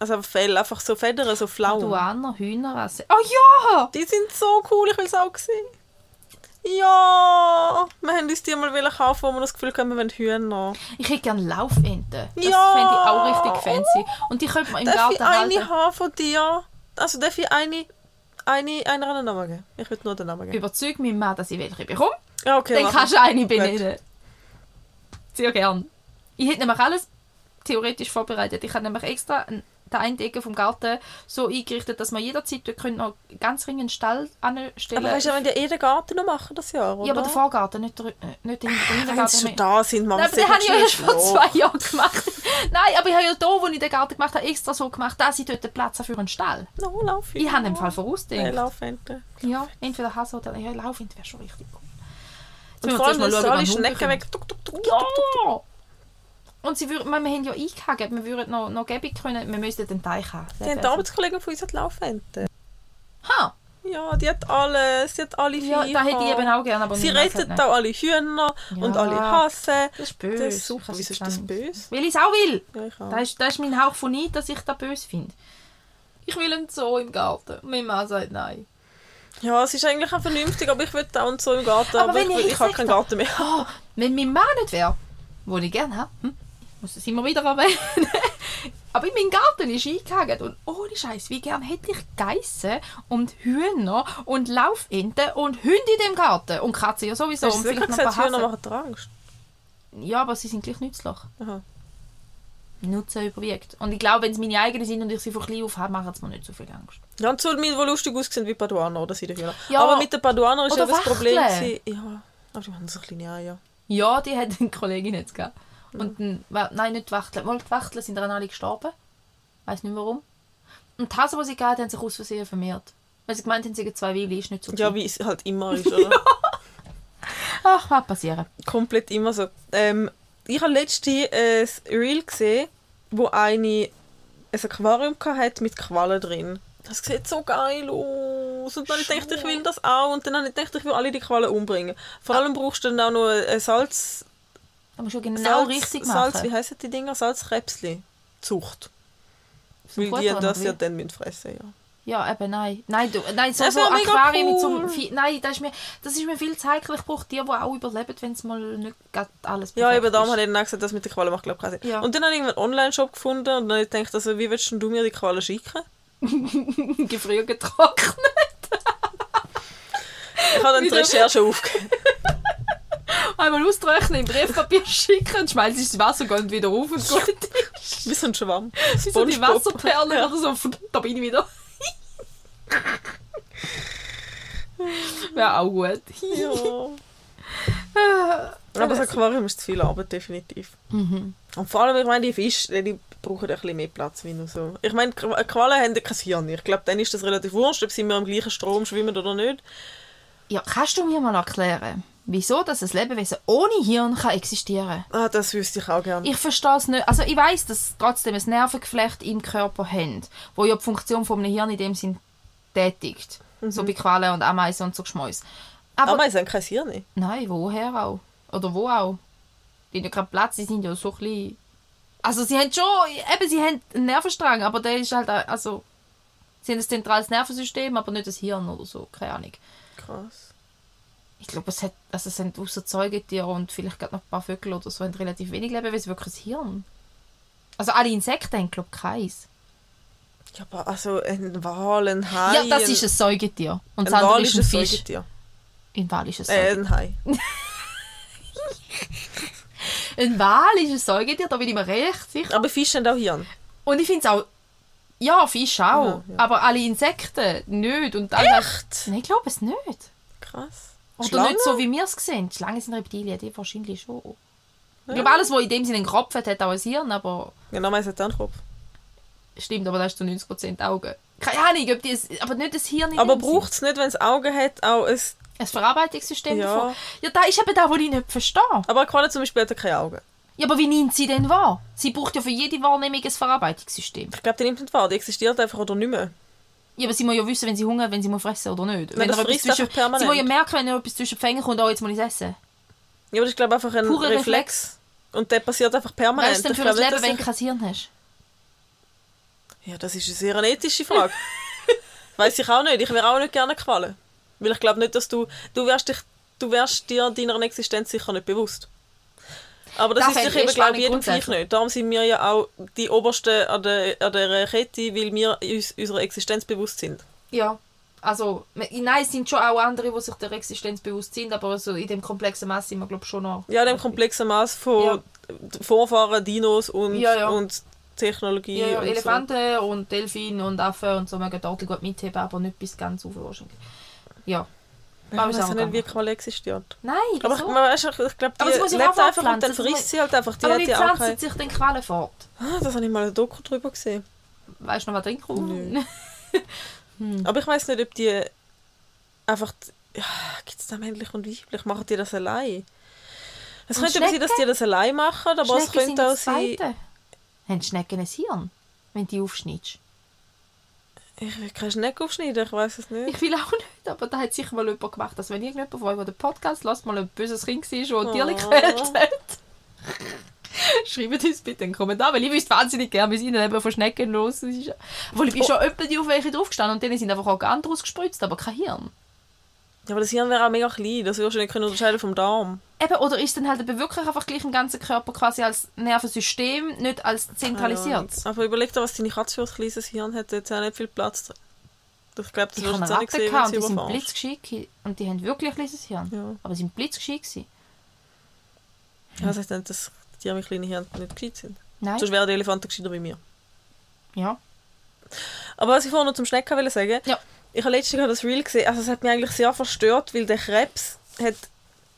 Speaker 1: Also Fell, einfach so Federn, so flau.
Speaker 2: Duaner Hühnerrasse. Oh ja!
Speaker 1: Die sind so cool, ich will es auch sehen. Ja, wir haben uns die mal kaufen, wo wir das Gefühl haben, wir wollen Hühner.
Speaker 2: Ich hätte gerne Laufenten. Das
Speaker 1: Ja!
Speaker 2: fände ich auch richtig fancy. Und die könnte man im
Speaker 1: Darf ich
Speaker 2: Garten
Speaker 1: eine
Speaker 2: halten.
Speaker 1: haben von dir? Also darf ich eine, eine, einer einen Namen geben? Ich würde nur den Namen geben.
Speaker 2: Überzeug mich mal, dass ich welche bekomme.
Speaker 1: Ja, okay,
Speaker 2: Dann kannst du eine benennen. Sehr gern. Ich hätte nämlich alles theoretisch vorbereitet. Ich habe nämlich extra an der einen Ecke vom Garten so eingerichtet, dass man jederzeit dort können noch ganz ring einen Stall anstellen
Speaker 1: Aber weißt du, wenn die eh den Garten noch machen das Jahr, oder?
Speaker 2: Ja, aber der Vorgarten, nicht der, äh, nicht der
Speaker 1: Wenn
Speaker 2: Hintergarten.
Speaker 1: sie schon da sind, machen
Speaker 2: Nein,
Speaker 1: sie
Speaker 2: den habe ich ja erst vor zwei Jahren gemacht. Nein, aber ich habe ja da, wo ich den Garten gemacht habe, extra so gemacht, dass ich dort einen Platz habe für einen Stall.
Speaker 1: No, lauf
Speaker 2: Ich habe im Fall vorausgedacht.
Speaker 1: Laufente.
Speaker 2: Ja, entweder Hase oder ja, Laufend wäre schon richtig cool. Jetzt
Speaker 1: Und vor
Speaker 2: wir
Speaker 1: allem,
Speaker 2: schauen, ob wir einen
Speaker 1: Schnecken weg. Tuk, tuk, tuk,
Speaker 2: bekommen.
Speaker 1: tuk, tuk, tuk.
Speaker 2: Ja! Und sie würden, wir, wir haben ja eingehakt, wir würden noch, noch gäbig können, wir müssten den Teich haben.
Speaker 1: Die haben die Arbeitskollegen von uns hat Laufente.
Speaker 2: Ha!
Speaker 1: Ja, die hat alles, sie hat alle
Speaker 2: Ja,
Speaker 1: Viecher.
Speaker 2: da hätte ich eben auch gerne, aber
Speaker 1: Sie rettet auch alle Hühner und
Speaker 2: Ja.
Speaker 1: alle Hasen.
Speaker 2: Das ist böse.
Speaker 1: Das ist super. Wieso ist das böse?
Speaker 2: Weil ich es auch will.
Speaker 1: Ja, ich auch.
Speaker 2: Das ist, das ist mein Hauch von Neid, dass ich das böse finde. Ich will einen Zoo im Garten. Mein Mann sagt nein.
Speaker 1: Ja, es ist eigentlich auch vernünftig, aber ich würde auch und so im Garten,
Speaker 2: Aber
Speaker 1: aber,
Speaker 2: wenn
Speaker 1: ich,
Speaker 2: ich
Speaker 1: ich habe keinen Garten mehr.
Speaker 2: Oh, wenn mein Mann nicht wäre, den ich gerne habe, hm? Ich muss das immer wieder erwähnen, aber in meinem Garten ist eingehakt und ohne Scheiß, wie gern hätte ich Geissen und Hühner und Laufenten und Hunde in dem Garten und Katzen ja sowieso
Speaker 1: Hast
Speaker 2: und
Speaker 1: du
Speaker 2: ein
Speaker 1: gesagt, Hühner machen Angst?
Speaker 2: Ja, aber sie sind gleich nützlich.
Speaker 1: Aha.
Speaker 2: Nutzen überwiegt. Und ich glaube, wenn es meine eigenen sind und ich sie von klein auf habe, machen sie mir nicht so viel Angst.
Speaker 1: Ja, und so mit, die lustig aussehen wie Paduaner oder sie die Hühner.
Speaker 2: Ja.
Speaker 1: aber mit den Paduaner ist ja das Problem. Ja, aber die machen so kleine Eier.
Speaker 2: Ja, die hat eine Kollegin jetzt gehabt. Und ein, nein, nicht die Wachteln. Mal die Wachteln sind dann alle gestorben. Weiß nicht warum. Und die Hasen, die sie gehabt haben, haben sich aus Versehen vermehrt. Weil sie gemeint haben, sie zwei Willi, ist nicht so
Speaker 1: Ja, wie es halt immer ist, oder?
Speaker 2: Ach, was passieren.
Speaker 1: Komplett immer so. Ähm, ich habe letztens ein Reel gesehen, wo eine ein Aquarium hat mit Quallen drin. Das sieht so geil aus. Und dann habe ich gedacht, ich will das auch. Und dann habe ich gedacht, ich will alle die Quallen umbringen. Vor allem brauchst du dann auch noch ein Salz...
Speaker 2: Da musst du genau
Speaker 1: Salz,
Speaker 2: richtig machen.
Speaker 1: Salz, wie heissen die Dinger? Salzkrebsli. Zucht. Weil die das ja dann müssen fressen ja.
Speaker 2: Ja, eben, nein. Nein, du, nein so,
Speaker 1: Das
Speaker 2: so
Speaker 1: mega
Speaker 2: Aquarien mit so
Speaker 1: cool.
Speaker 2: Nein, das ist, mir, das ist mir viel zu heikel. Ich brauche die, die auch überleben, wenn es mal nicht alles
Speaker 1: Ja, eben darum habe ich dann gesagt, das mit den Quallen macht glaube ich keinen Sinn.
Speaker 2: Ja.
Speaker 1: Und dann habe ich einen Online-Shop gefunden und dann habe ich gedacht, also, wie willst du mir die Quallen schicken?
Speaker 2: Gefriert getrocknet.
Speaker 1: Ich habe dann die Recherche aufgegeben.
Speaker 2: Einmal austrocknen, im Briefpapier schicken, schmeißt ins Wasser, geht wieder auf und gut ist.
Speaker 1: Wie so ein Schwamm.
Speaker 2: Wie so die. Wasserperlen oder so. Da bin ich wieder. Wäre auch gut.
Speaker 1: Ja. Aber das Aquarium ist zu viel Arbeit, definitiv.
Speaker 2: Mhm.
Speaker 1: Und vor allem, ich meine, die Fische, die brauchen ein bisschen mehr Platz wie nur so. Ich meine, Qu- Qualen haben ja kein Hirn. Ich glaube, dann ist das relativ wurscht, ob sie immer im gleichen Strom schwimmen oder nicht.
Speaker 2: Ja, kannst du mir mal erklären, wieso dass ein Lebewesen ohne Hirn kann existieren
Speaker 1: Ah, das wüsste ich auch gerne.
Speaker 2: Ich verstehe es nicht. Also ich weiß, dass trotzdem ein Nervengeflecht im Körper haben, wo ja die Funktion von einem Hirn in dem Sinn tätigt. So bei Qualen und Ameisen und so Geschmäus. Aber
Speaker 1: sie haben kein Hirn.
Speaker 2: nein, woher auch? Oder wo auch? Die haben ja keinen Platz, die sind ja so klein. Also sie haben schon, eben, sie haben einen Nervenstrang, aber der ist halt, also, sie haben ein zentrales Nervensystem, aber nicht das Hirn oder so, keine Ahnung.
Speaker 1: Krass.
Speaker 2: Ich glaube, es hat, also es sind außer Säugetiere und vielleicht gerade noch ein paar Vögel oder so, haben relativ wenig Lebewesen wirklich ein Hirn. Also alle Insekten haben, glaube ich, keins.
Speaker 1: Ja, aber also ein Wal, ein Hai...
Speaker 2: Ja, das
Speaker 1: ein,
Speaker 2: ist ein Säugetier. Und
Speaker 1: ein Wal
Speaker 2: ist ein
Speaker 1: ein
Speaker 2: Fisch.
Speaker 1: Säugetier.
Speaker 2: Ein Wal ist ein
Speaker 1: Äh,
Speaker 2: Säugetier.
Speaker 1: ein Hai.
Speaker 2: Ein Wal ist ein Säugetier, da bin ich mir recht sicher.
Speaker 1: Aber Fische haben auch Hirn.
Speaker 2: Und ich finde es auch... Ja, Fisch auch.
Speaker 1: Ja, ja.
Speaker 2: Aber alle Insekten nicht. Und alle
Speaker 1: Echt?
Speaker 2: Nein, ich glaube es nicht.
Speaker 1: Krass.
Speaker 2: Oder
Speaker 1: Schlangen?
Speaker 2: nicht so, wie wir es sehen. Schlangen sind Reptilien, die wahrscheinlich schon. Ich glaube, alles, was in dem Sinne einen Kopf hat, hat auch ein Hirn, aber...
Speaker 1: Genau, man hat einen Kopf.
Speaker 2: Stimmt, aber das ist zu 90% Augen. Keine Ahnung, ob die es, aber nicht das Hirn
Speaker 1: Aber braucht es nicht, wenn es Augen hat, auch ein...
Speaker 2: ein Verarbeitungssystem
Speaker 1: Ja.
Speaker 2: davon? Ja, da ist eben da, wo ich nicht verstehe.
Speaker 1: Aber eine Qualle zum Beispiel hat ja keine Augen.
Speaker 2: Ja, aber wie nimmt sie denn wahr? Sie braucht ja für jede Wahrnehmung ein Verarbeitungssystem.
Speaker 1: Ich glaube, die nimmt nicht wahr. Die existiert einfach oder nicht mehr.
Speaker 2: Ja, aber sie muss ja wissen, wenn sie Hunger hat, wenn sie muss fressen oder nicht.
Speaker 1: Nein,
Speaker 2: wenn
Speaker 1: das frisst
Speaker 2: zwischen,
Speaker 1: permanent.
Speaker 2: Sie muss ja merken, wenn ihr etwas zwischen die Fänge kommt, oh, jetzt muss ich es essen.
Speaker 1: Ja, aber das ist glaube ich einfach ein
Speaker 2: Purer
Speaker 1: Reflex.
Speaker 2: Reflex.
Speaker 1: Und der passiert einfach permanent.
Speaker 2: Was ist denn für ein
Speaker 1: nicht,
Speaker 2: Leben, wenn du kein Hirn hast?
Speaker 1: Ja, das ist eine sehr eine ethische Frage. Weiß ich auch nicht. Ich wäre auch nicht gerne gefallen. Weil ich glaube nicht, dass du... Du wärst, dich, du wärst dir deiner Existenz sicher nicht bewusst. Aber das,
Speaker 2: Das
Speaker 1: ist
Speaker 2: fände
Speaker 1: sich
Speaker 2: ich
Speaker 1: eben, glaube ich, jedem
Speaker 2: grundsätzlich.
Speaker 1: nicht. Darum sind wir ja auch die Obersten an der, an der Kette, weil wir uns unserer Existenz bewusst sind.
Speaker 2: Ja. Also, nein, es sind schon auch andere, die sich der Existenz bewusst sind, aber so in dem komplexen Maß sind wir, glaube ich, schon noch.
Speaker 1: Ja, dem komplexen Maß von Vorfahren, Dinos und,
Speaker 2: Ja, ja.
Speaker 1: und Technologie.
Speaker 2: Ja, ja,
Speaker 1: und
Speaker 2: Elefanten und Delfine und Affen und so mögen dort gut mitheben, aber nicht bis ganz auf wahrscheinlich. Ja. Warum
Speaker 1: Ich
Speaker 2: ist
Speaker 1: weiß nicht, wie? Qualle existiert.
Speaker 2: Nein,
Speaker 1: Aber ich, man weiss, ich, ich glaube, die
Speaker 2: Aber
Speaker 1: lebt einfach und dann frisst sie halt einfach. Die
Speaker 2: aber
Speaker 1: auch
Speaker 2: pflanzen sich den Quellen fort?
Speaker 1: Ah, das habe ich mal ein Doku drüber gesehen.
Speaker 2: Weißt du noch, was drin kommt? Hm.
Speaker 1: Aber ich weiß nicht, ob die einfach... Ja, gibt es da männlich und weiblich? Machen die das allein? Es
Speaker 2: Und
Speaker 1: könnte aber sein, dass die das allein machen, aber es
Speaker 2: Schnecken sind
Speaker 1: könnte auch sein...
Speaker 2: Haben Schnecken ein Hirn, wenn du die aufschneidest?
Speaker 1: Ich will keine Schnecke aufschneiden, ich weiß es nicht.
Speaker 2: Ich will auch nicht, aber da hat sicher mal jemand gemacht. Also wenn irgendjemand von euch, den Podcast lasst, mal ein böses Kind war, das
Speaker 1: Oh.
Speaker 2: gequält hat. Schreibt uns bitte einen Kommentar, weil ich wüsste wahnsinnig gerne, wie es ihnen eben von Schnecken los ist. Obwohl ich bin
Speaker 1: Oh.
Speaker 2: schon öppe die auf welche draufgestanden und denen sind einfach Organe draus gespritzt, aber kein Hirn.
Speaker 1: Ja, aber das Hirn wäre auch mega klein, das würdest du nicht können unterscheiden vom Darm.
Speaker 2: Eben, oder ist dann halt wirklich einfach gleich im ganzen Körper quasi als Nervensystem, nicht als zentralisiert?
Speaker 1: Ja, aber überleg dir, was deine Katze für ein kleines Hirn hat, jetzt auch nicht viel Platz drin. Ich glaube, das wirst du auch nicht sehen, wenn
Speaker 2: und die sind blitzgescheit und die haben wirklich ein kleines Hirn.
Speaker 1: Ja.
Speaker 2: Aber sie sind blitzgescheit gewesen.
Speaker 1: Ja, das heißt nicht, dass die mit kleinen Hirn nicht gescheit sind.
Speaker 2: Nein?
Speaker 1: Sonst wären die Elefanten gescheiter wie mir.
Speaker 2: Ja.
Speaker 1: Aber was ich vorhin noch zum Schnecken wollte sagen,
Speaker 2: Ja.
Speaker 1: ich habe letztens das Reel gesehen, also es hat mich eigentlich sehr verstört, weil der Krebs hat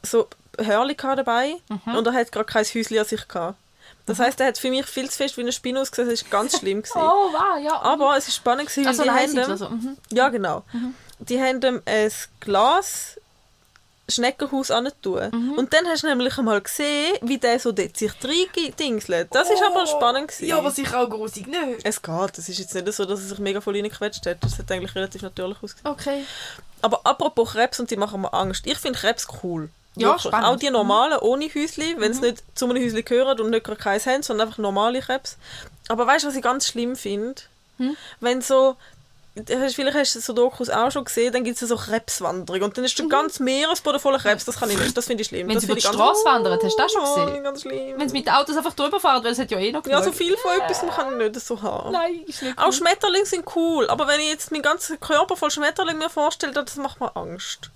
Speaker 1: so Hörli dabei
Speaker 2: Mhm.
Speaker 1: und er hat gerade kein Häuschen an sich gehabt. Das heisst, er hat für mich viel zu fest wie eine Spinne ausgesehen, das war ganz schlimm. Gewesen.
Speaker 2: Oh, wow, ja.
Speaker 1: Aber es war spannend, gewesen,
Speaker 2: also,
Speaker 1: die haben
Speaker 2: also, mhm.
Speaker 1: Ja, genau. Die haben ihm ein Glas Schneckenhaus tun.
Speaker 2: Mhm.
Speaker 1: Und dann hast du nämlich einmal gesehen, wie der so dort sich reindingselt. Das ist aber spannend. Gewesen.
Speaker 2: Oh. Ja, aber sicher auch grusig nicht.
Speaker 1: es geht. Es ist jetzt nicht so, dass er sich mega voll reingequetscht hat. Das hat eigentlich relativ natürlich ausgesehen.
Speaker 2: Okay.
Speaker 1: Aber apropos Krebs, und die machen mir Angst. Ich finde Krebs cool.
Speaker 2: Ja, spannend. Mhm.
Speaker 1: Auch die normalen, ohne Häusli, wenn sie nicht zu einem Häusli gehören und nicht gerade keins haben, sondern einfach normale Krebs. Aber weißt du, was ich ganz schlimm finde?
Speaker 2: Hm?
Speaker 1: Wenn so, vielleicht hast du so Dokus auch schon gesehen, dann gibt es so Krebswanderung und dann ist der ganze Meeresboden voller Krebs. Das kann ich nicht, das finde ich schlimm.
Speaker 2: Mhm. Wenn
Speaker 1: das
Speaker 2: sie über die Straße wandern, hast du das schon
Speaker 1: Oh,
Speaker 2: gesehen?
Speaker 1: ganz schlimm.
Speaker 2: Wenn sie mit Autos einfach drüber fahren, weil es hat ja eh noch
Speaker 1: ja, so
Speaker 2: genug.
Speaker 1: viel von etwas kann ich nicht so haben.
Speaker 2: Nein, ist nicht
Speaker 1: Auch
Speaker 2: gut.
Speaker 1: Schmetterlinge sind cool, aber wenn ich jetzt meinen ganzen Körper voll Schmetterlinge mir vorstelle, das macht mir Angst.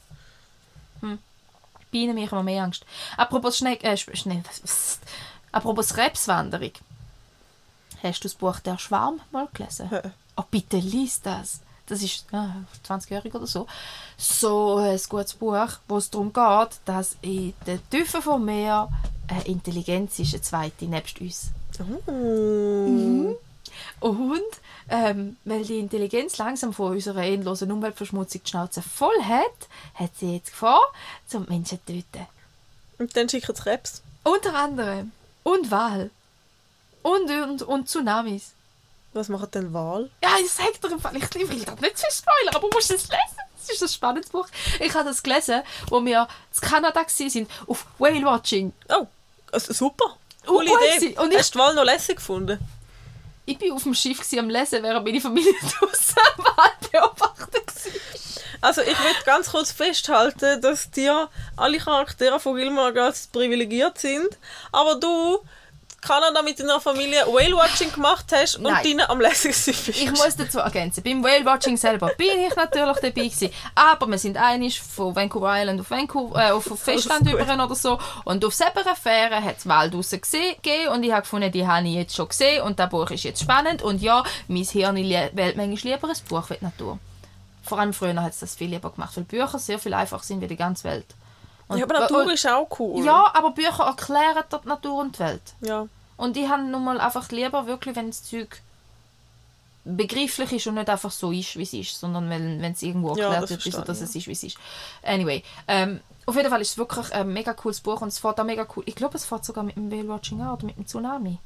Speaker 2: Bienen mich immer mehr Angst. Apropos Schneck... Äh, Sch- Schnee... Apropos Krebswanderung. Hast du das Buch «Der Schwarm» mal gelesen? Oh, bitte lies das. das ist äh, 20-jährig oder so, so ein gutes Buch, wo es darum geht, dass in den Tiefen vom Meer eine Intelligenz ist, eine zweite, nebst uns.
Speaker 1: Oh.
Speaker 2: Und ähm, weil die Intelligenz langsam von unserer endlosen Umweltverschmutzung die Schnauze voll hat, hat sie jetzt Gefahr, zum Menschen zu töten.
Speaker 1: Und dann schicken sie Krebs.
Speaker 2: Unter anderem. Und Wal. Und, und, und Tsunamis.
Speaker 1: Was macht denn Wahl?
Speaker 2: Ja, ich sag dir im Fall, ich will das nicht zu spoilern, aber du musst es lesen. Das ist ein spannendes Buch. Ich habe das gelesen, wo wir in Kanada waren, auf Whale-Watching.
Speaker 1: Oh, also super. Coole Idee.
Speaker 2: Und ich-
Speaker 1: Hast du die Wahl noch lässig gefunden?
Speaker 2: Ich war auf dem Schiff am Lesen, während meine Familie draussen am Wald beobachtet war.
Speaker 1: Also ich will ganz kurz festhalten, dass dir alle Charaktere von Gilmore Girls privilegiert sind, aber du Kanada mit deiner Familie Whale-Watching gemacht hast und
Speaker 2: Nein.
Speaker 1: deine am lässigsten bist.
Speaker 2: Ich muss dazu ergänzen, beim Whale-Watching selber bin ich natürlich dabei gewesen, aber wir sind einig von Vancouver Island auf, Vancouver, äh, auf Festland über oder so und auf selber Fähre hat es Wald gegeben und ich habe gefunden, die habe ich jetzt schon gesehen und das Buch ist jetzt spannend und ja, mein Hirn wählt manchmal lieber ein Buch wie die Natur. Vor allem früher hat es das viel lieber gemacht, weil Bücher sehr viel einfacher sind wie die ganze Welt. Und,
Speaker 1: ja, aber Natur
Speaker 2: und-
Speaker 1: ist auch cool.
Speaker 2: Ja, aber Bücher erklären die Natur und die Welt.
Speaker 1: ja.
Speaker 2: Und ich habe nun mal einfach lieber wirklich, wenn das Zeug begrifflich ist und nicht einfach so ist, wie es ist, sondern wenn wenn es irgendwo
Speaker 1: Ja,
Speaker 2: erklärt
Speaker 1: das
Speaker 2: wird, wieso dass
Speaker 1: ich,
Speaker 2: es ist, wie es ist. Anyway, ähm, auf jeden Fall ist es wirklich ein mega cooles Buch und es fährt auch mega cool. Ich glaube, es fährt sogar mit dem Whale Watching an oder mit dem Tsunami.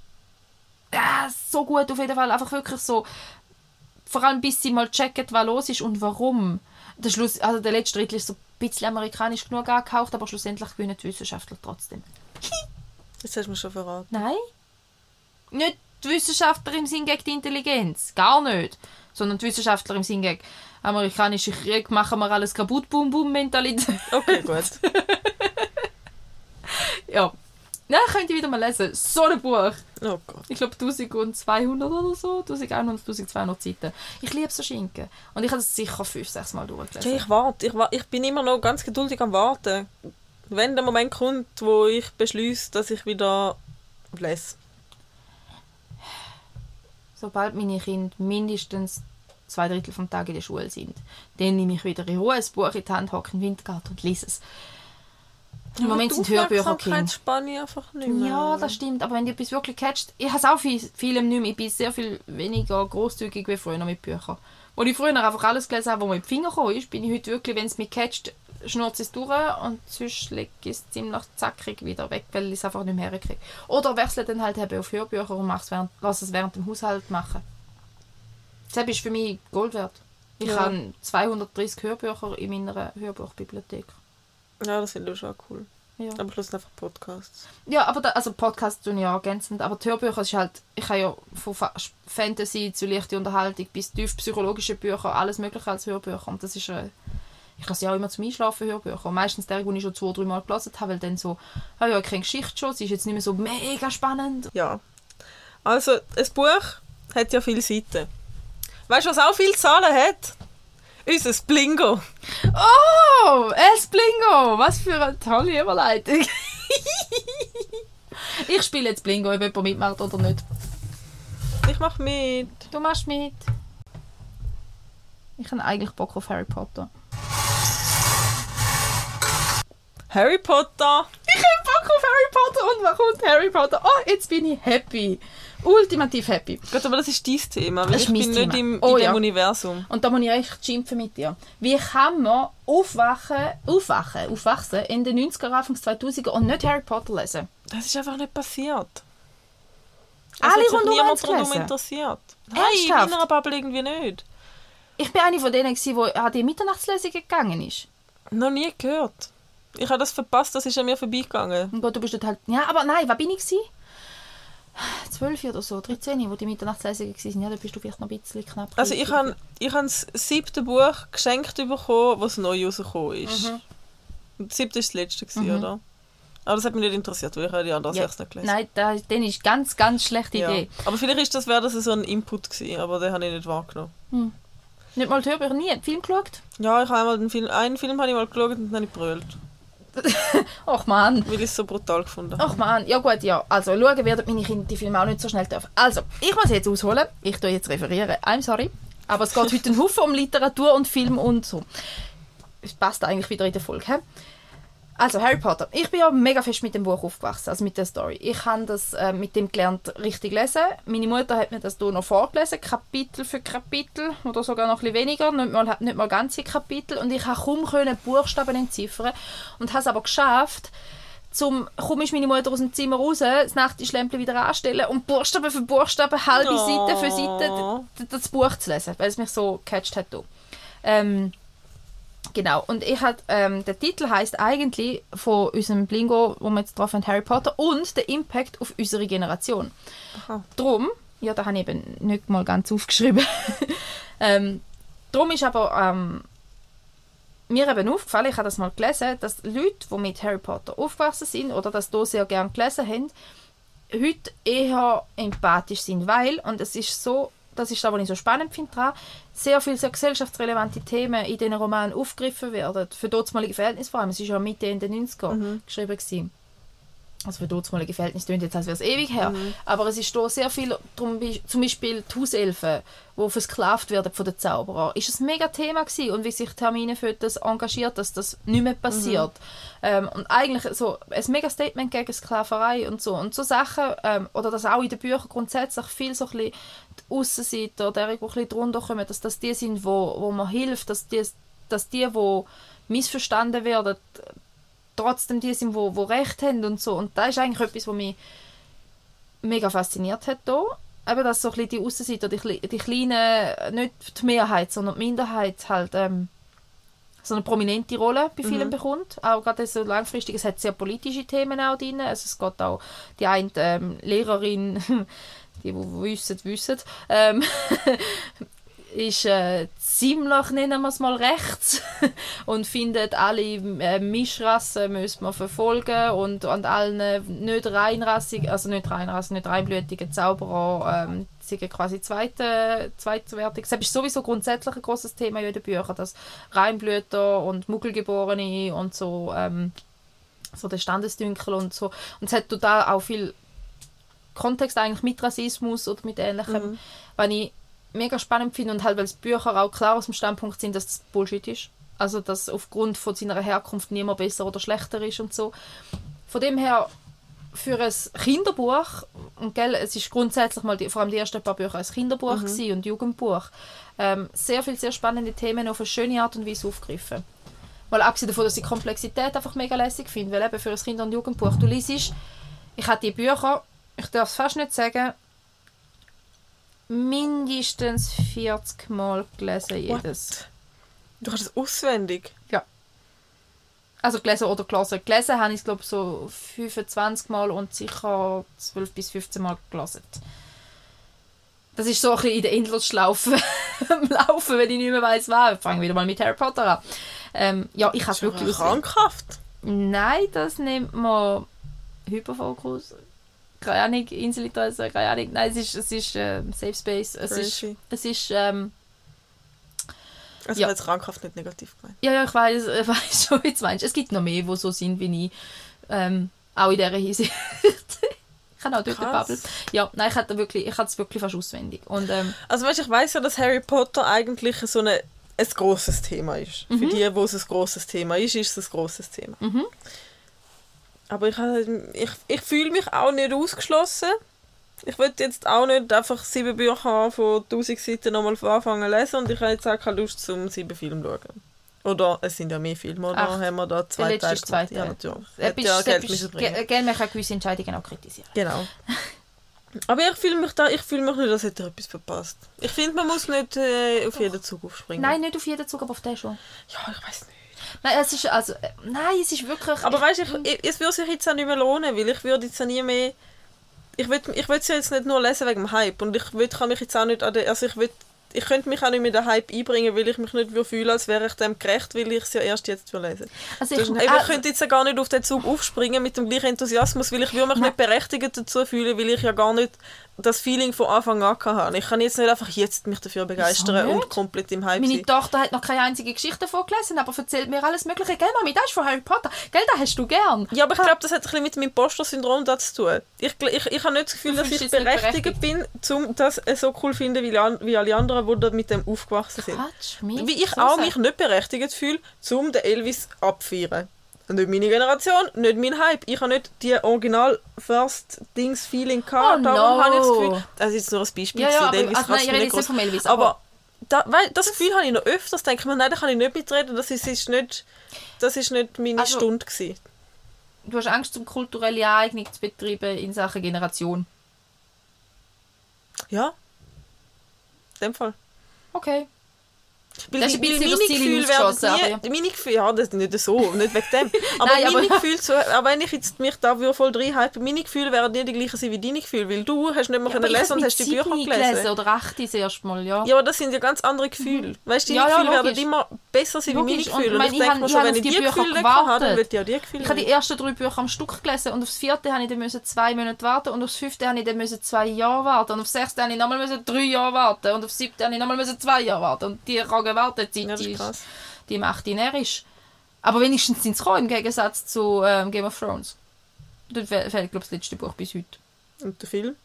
Speaker 2: Ja, so gut auf jeden Fall. Einfach wirklich so, vor allem bis sie mal checken, was los ist und warum. Der, Schluss, also der letzte Drittel ist so ein bisschen amerikanisch genug angehaucht, aber schlussendlich gewinnen die Wissenschaftler trotzdem.
Speaker 1: Jetzt hast du mir schon verraten.
Speaker 2: Nein. Nicht die Wissenschaftler im Sinn gegen die Intelligenz. Gar nicht. Sondern die Wissenschaftler im Sinn gegen amerikanische Krieg, machen wir alles kaputt, boom, boom, Mentalität.
Speaker 1: Okay, gut.
Speaker 2: ja. Ja, könnt ihr wieder mal lesen. So ein Buch.
Speaker 1: Oh Gott.
Speaker 2: Ich glaube 1200 oder so. 1100, 1200 Seiten. Ich liebe so Schinken. Und ich habe es sicher fünf, sechs Mal durchgelesen.
Speaker 1: Okay, ich warte. Ich, ich bin immer noch ganz geduldig am Warten. Wenn der Moment kommt, wo ich beschließe, dass ich wieder lese.
Speaker 2: Sobald meine Kinder mindestens zwei Drittel vom Tag in der Schule sind, dann nehme ich wieder in Ruhe ein Buch in die Hand, hocke im Wintergarten und lese es. Im Moment sind Hörbücher Kind.
Speaker 1: Spanne einfach nicht mehr.
Speaker 2: Ja, das stimmt. Aber wenn du etwas wirklich catcht, ich habe es auch viel, vielem nicht mehr. Ich bin sehr viel weniger großzügig wie früher mit Büchern. Wo ich früher einfach alles gelesen habe, was mir in die Finger gekommen ist, bin ich heute wirklich, wenn es mich catcht, schnurze ich es durch und sonst lege ich es ziemlich zackig wieder weg, weil ich es einfach nicht mehr herkriege. Oder wechsle dann halt eben auf Hörbücher und mach's während, lass es während dem Haushalt machen. Das ist für mich Gold wert. Ich
Speaker 1: Ja.
Speaker 2: habe 230 Hörbücher in meiner Hörbuchbibliothek.
Speaker 1: Ja, das finde ich schon cool.
Speaker 2: Ja.
Speaker 1: Aber plus einfach Podcasts.
Speaker 2: Ja, aber da, also Podcasts tun ja ergänzend, aber die Hörbücher ist halt, ich habe ja von Fa Fantasy zu leichte Unterhaltung bis tief psychologische Bücher, alles mögliche als Hörbücher und das ist, äh, ich lasse ja auch immer zum Einschlafen Hörbücher. Und meistens der, die ich schon zwei, drei Mal gelesen habe, weil dann so, ah ja, ich kenne Geschichte schon, sie ist jetzt nicht mehr so mega spannend.
Speaker 1: Ja. Also, ein Buch hat ja viele Seiten. Weißt du, was auch viele Zahlen hat? Unser Blingo.
Speaker 2: Oh, es Blingo, was für eine tolle Überleitung. ich spiele jetzt Blingo, ob jemand mitmacht oder nicht.
Speaker 1: Ich mache mit.
Speaker 2: Du machst mit. Ich habe eigentlich Bock auf Harry Potter.
Speaker 1: Harry Potter.
Speaker 2: Ich habe Bock auf Harry Potter und was kommt Harry Potter? Oh, jetzt bin ich happy. Ultimativ happy.
Speaker 1: Gut, aber das ist dein Thema, weil
Speaker 2: Das
Speaker 1: ich bin
Speaker 2: mein
Speaker 1: nicht
Speaker 2: Thema.
Speaker 1: im,
Speaker 2: Oh,
Speaker 1: in
Speaker 2: ja.
Speaker 1: dem Universum.
Speaker 2: Und da muss ich echt schimpfen mit dir. Wie kann man aufwachen, aufwachen, aufwachsen in den 90er, Anfangs 2000er und nicht Harry Potter lesen?
Speaker 1: Das ist einfach nicht passiert. Es
Speaker 2: Alle
Speaker 1: hat sich
Speaker 2: rundum
Speaker 1: niemand
Speaker 2: gelesen.
Speaker 1: interessiert. Nein,
Speaker 2: Ernsthaft?
Speaker 1: in meiner Bubble irgendwie nicht.
Speaker 2: Ich bin eine von denen, die an die Mitternachtslesung gegangen ist.
Speaker 1: Noch nie gehört. Ich habe das verpasst, das ist an mir vorbeigegangen.
Speaker 2: Und Gott, du bist halt... Ja, aber nein, was bin ich gewesen? 12 oder so, 13, wo die Mitternachtslesungen waren. Ja, da bist du vielleicht noch ein bisschen knapp.
Speaker 1: Also ich habe ich habe das siebte Buch geschenkt bekommen, was neu rausgekommen ist.
Speaker 2: Mhm.
Speaker 1: Das siebte war das letzte, gewesen, oder? Aber das hat mich nicht interessiert, weil ich habe die anderen
Speaker 2: ja.
Speaker 1: sechs nicht gelesen.
Speaker 2: Nein, da, dann ist ganz, ganz schlechte
Speaker 1: Ja.
Speaker 2: Idee.
Speaker 1: Aber vielleicht ist das, wäre das so ein Input gewesen, aber den habe ich nicht wahrgenommen.
Speaker 2: Nicht mal die Hörbücher, nie einen Film geschaut?
Speaker 1: Ja, ich habe einmal den Film, einen Film habe ich mal geschaut und dann habe ich gebrüllt,
Speaker 2: Ach Mann.
Speaker 1: weil ich es so brutal gefunden habe.
Speaker 2: Ach man, ja gut, ja. Also schauen werden meine Kinder die Filme auch nicht so schnell dürfen. Also, ich muss jetzt ausholen. Ich tue jetzt referieren. I'm sorry. Aber es geht heute ein Haufen um Literatur und Film und so. Es passt eigentlich wieder in der Folge. He? Also Harry Potter. Ich bin ja mega fest mit dem Buch aufgewachsen, also mit der Story. Ich habe das äh, mit dem gelernt, richtig lesen. Meine Mutter hat mir das hier noch vorgelesen, Kapitel für Kapitel oder sogar noch ein bisschen weniger, nicht mal, nicht mal ganze Kapitel. Und ich konnte kaum können Buchstaben entziffern und habe es aber geschafft, zum komm meine Mutter aus dem Zimmer raus, das Nachttischlämpchen wieder anstellen und Buchstaben für Buchstaben, halbe
Speaker 1: Oh.
Speaker 2: Seite für Seite das Buch zu lesen, weil es mich so gecatcht hat. hier. Ähm, Genau, und ich hat, ähm, der Titel heißt eigentlich von unserem Blingo, wo wir jetzt drauf haben, Harry Potter und der Impact auf unsere Generation.
Speaker 1: Aha.
Speaker 2: Drum, ja, da habe ich eben nicht mal ganz aufgeschrieben. ähm, drum ist aber ähm, mir eben aufgefallen, ich habe das mal gelesen, dass Leute, die mit Harry Potter aufgewachsen sind oder das hier sehr gerne gelesen haben, heute eher empathisch sind, weil, und es ist so, das ist das, was ich so spannend finde daran, sehr viele sehr gesellschaftsrelevante Themen in diesen Romanen aufgegriffen werden, für damalige Verhältnisse vor allem, es ist ja Mitte in den 90er geschrieben gewesen. Also für damalige Verhältnisse klingt jetzt, als wäre es ewig her, aber es ist da sehr viel, drum, zum Beispiel die Hauselfen, die versklavt werden von den Zauberern, ist ein mega Thema gewesen und wie sich Termine für das engagiert, dass das nicht mehr passiert. Ähm, und eigentlich so ein mega Statement gegen Sklaverei und so. Und so Sachen, ähm, oder dass auch in den Büchern grundsätzlich viel so ein bisschen die Aussenseiter, die ein bisschen drunter kommen, dass das die sind, wo, wo man hilft, dass die, dass die, die missverstanden werden, trotzdem die sind, wo, wo Recht haben und so. Und das ist eigentlich etwas, was mich mega fasziniert hat hier. Eben, dass so ein bisschen die Aussenseiter, die, die Kleinen, nicht die Mehrheit, sondern die Minderheit halt ähm, so eine prominente Rolle bei vielen bekommt. Auch gerade so langfristig, es hat sehr politische Themen auch drin. Also es geht auch die eine ähm, Lehrerin, die, die wissen, wissen, ähm, ist äh, ziemlich, nennen wir es mal, rechts und findet, alle äh, Mischrassen müssen wir verfolgen und an allen nicht reinrassigen, also nicht reinrassigen, nicht reinblütigen Zauberer ähm, sind quasi zweite, zweitwertig. Das ist sowieso grundsätzlich ein großes Thema in den Büchern, dass Reinblüter und Muggelgeborene und so, ähm, so der Standesdünkel und so. Und es hat total auch viel Kontext eigentlich mit Rassismus oder mit ähnlichem, was ich mega spannend finde und halt, weil die Bücher auch klar aus dem Standpunkt sind, dass das Bullshit ist. Also, dass aufgrund von seiner Herkunft niemand besser oder schlechter ist und so. Von dem her, für ein Kinderbuch, und gell, es ist grundsätzlich mal, die, vor allem die ersten paar Bücher, ein Kinderbuch gewesen und Jugendbuch, ähm, sehr viele sehr spannende Themen auf eine schöne Art und Weise aufgegriffen. Mal abgesehen davon, dass ich die Komplexität einfach mega lässig finde, weil eben für ein Kinder- und Jugendbuch, du liest, ich habe die Bücher, ich darf es fast nicht sagen, mindestens 40 Mal gelesen, jedes.
Speaker 1: Du kannst es auswendig.
Speaker 2: Also gelesen oder gelesen. Gelesen habe ich es, glaube so 25 Mal und sicher 12 bis 15 Mal gelesen. Das ist so ein bisschen in der Endlosschlaufe am Laufen, wenn ich nicht mehr weiss, was. Ich fange wieder mal mit Harry Potter an. Ähm, ja, ich habe es wirklich...
Speaker 1: Krankhaft.
Speaker 2: Nein, das nennt man Hyperfokus. Keine Ahnung, Inselinteresse, keine Ahnung. Nein, es ist, es ist äh, Safe Space. Es ist,
Speaker 1: Crazy.
Speaker 2: es ist ähm,
Speaker 1: Also
Speaker 2: Ja.
Speaker 1: ja. jetzt krankhaft nicht negativ gemeint.
Speaker 2: ja, ja, ich weiß, ich weiß schon, wie du meinst. Es gibt noch mehr, die so sind wie ich. Ähm, auch in dieser Hinsicht. ich kann auch dort
Speaker 1: Krass.
Speaker 2: babbeln. Ja, nein, ich hatte wirklich, ich hatte es wirklich fast auswendig. Und ähm,
Speaker 1: Also weißt, ich weiß ja, dass Harry Potter eigentlich so eine, ein grosses Thema ist. Für die, wo es ein grosses Thema ist, ist es ein grosses Thema.
Speaker 2: Mhm.
Speaker 1: Aber ich, ich, ich fühle mich auch nicht ausgeschlossen. Ich will jetzt auch nicht einfach sieben Bücher von 1000 Seiten nochmal von Anfang an lesen und ich habe jetzt auch keine Lust zum sieben Film zu schauen. Oder es sind ja mehr Filme, oder
Speaker 2: Acht.
Speaker 1: haben wir da zwei Teile
Speaker 2: ist zwei?
Speaker 1: Ja, natürlich.
Speaker 2: äh,
Speaker 1: Hat ja Geld
Speaker 2: Gell, man kann gewisse Entscheidungen auch kritisieren.
Speaker 1: Genau. Aber ich fühle mich da, ich fühle mich nicht, als hätte ich etwas verpasst. Ich finde, man muss nicht äh, auf jeden Zug aufspringen.
Speaker 2: Nein, nicht auf jeden Zug, aber auf den schon.
Speaker 1: Ja, ich weiß nicht.
Speaker 2: Nein, es ist, also, äh, nein, es ist wirklich...
Speaker 1: Aber weißt du, es würde sich jetzt auch nicht mehr lohnen, weil ich würde jetzt auch nie mehr. Ich will, ich es ja jetzt nicht nur lesen wegen dem Hype und ich will, kann mich jetzt auch nicht an den, also ich will, ich könnte mich auch nicht mit dem Hype einbringen, weil ich mich nicht fühlen, als wäre ich dem gerecht, weil ich es ja erst jetzt will lesen.
Speaker 2: also
Speaker 1: Ich,
Speaker 2: ich,
Speaker 1: ich,
Speaker 2: ah,
Speaker 1: könnte jetzt ja gar nicht auf den Zug aufspringen mit dem gleichen Enthusiasmus, weil ich würde mich nicht berechtigt dazu fühlen, weil ich ja gar nicht das Feeling von Anfang an hatte. Ich kann jetzt nicht einfach jetzt mich dafür begeistern und komplett im Hype
Speaker 2: Meine
Speaker 1: sein.
Speaker 2: Tochter hat noch keine einzige Geschichte vorgelesen, aber erzählt mir alles Mögliche. Gell, Mami, das ist von Harry Potter. Gell, das hast du gern.
Speaker 1: Ja, aber ich glaube, das hat ein bisschen mit meinem Imposter-Syndrom zu tun. Ich, ich, ich habe nicht das Gefühl, dass ich
Speaker 2: nicht
Speaker 1: berechtigt bin, um das äh, so cool zu finden wie, wie alle anderen Eltern, die da mit dem aufgewachsen sind.
Speaker 2: Quatsch, mich
Speaker 1: Wie ich auch mich nicht berechtigt fühle, um den Elvis abfeiern. Nicht meine Generation, nicht mein Hype. Ich habe nicht die original First Dings Feeling gehabt.
Speaker 2: Oh,
Speaker 1: Darum
Speaker 2: no.
Speaker 1: habe ich das Gefühl, das ist jetzt nur ein Beispiel.
Speaker 2: Ja, ja, aber,
Speaker 1: Elvis
Speaker 2: also, nein, ich rede vom Elvis,
Speaker 1: aber,
Speaker 2: aber,
Speaker 1: da, weil, das Gefühl habe ich noch öfters. Denke ich mir, nein, da kann ich nicht mitreden. Das ist, ist nicht, das ist nicht meine
Speaker 2: Also-
Speaker 1: Stunde gewesen.
Speaker 2: du hast Angst, um kulturelle Aneignung zu betreiben in Sachen Generation.
Speaker 1: Ja. Dem Fall.
Speaker 2: Okay.
Speaker 1: Weil,
Speaker 2: Das ist ein bisschen
Speaker 1: meine Gefühle werden nie,
Speaker 2: aber
Speaker 1: meine Gefühle, ja, das ist nicht so, nicht wegen dem. Aber
Speaker 2: Nein,
Speaker 1: meine
Speaker 2: aber-
Speaker 1: Gefühle, zu, aber wenn ich jetzt mich da voll reinhypen, meine Gefühle wären nie die gleichen sein wie deine Gefühle, weil du hast nicht mehr können
Speaker 2: Aber ich
Speaker 1: lesen und hast die Bücher gelesen.
Speaker 2: gelesen oder acht das erste Mal, ja.
Speaker 1: Ja, aber das sind ja ganz andere Gefühle. Weißt du, deine
Speaker 2: Ja, ja,
Speaker 1: Gefühle werden immer besser sein wie meine.
Speaker 2: Und
Speaker 1: Gefühle. Und,
Speaker 2: mein,
Speaker 1: ich
Speaker 2: ich
Speaker 1: denke mir
Speaker 2: ich
Speaker 1: schon, wenn ich
Speaker 2: die
Speaker 1: Gefühle nicht habe, dann würde ich ja die Gefühle
Speaker 2: Ich habe die
Speaker 1: nicht.
Speaker 2: ersten drei Bücher am Stück gelesen und aufs vierte habe ich dann zwei Monate warten und aufs fünfte habe ich dann zwei Jahre warten und aufs sechste habe ich nochmal drei Jahre warten und aufs siebte habe ich nochmal zwei Jahre warten und die
Speaker 1: Ja, das
Speaker 2: die,
Speaker 1: krass.
Speaker 2: die macht ihn närrisch. Aber wenigstens sind sie gekommen, im Gegensatz zu ähm, Game of Thrones. Dort fe- fehlt, glaube ich, das letzte Buch bis heute.
Speaker 1: Und der Film?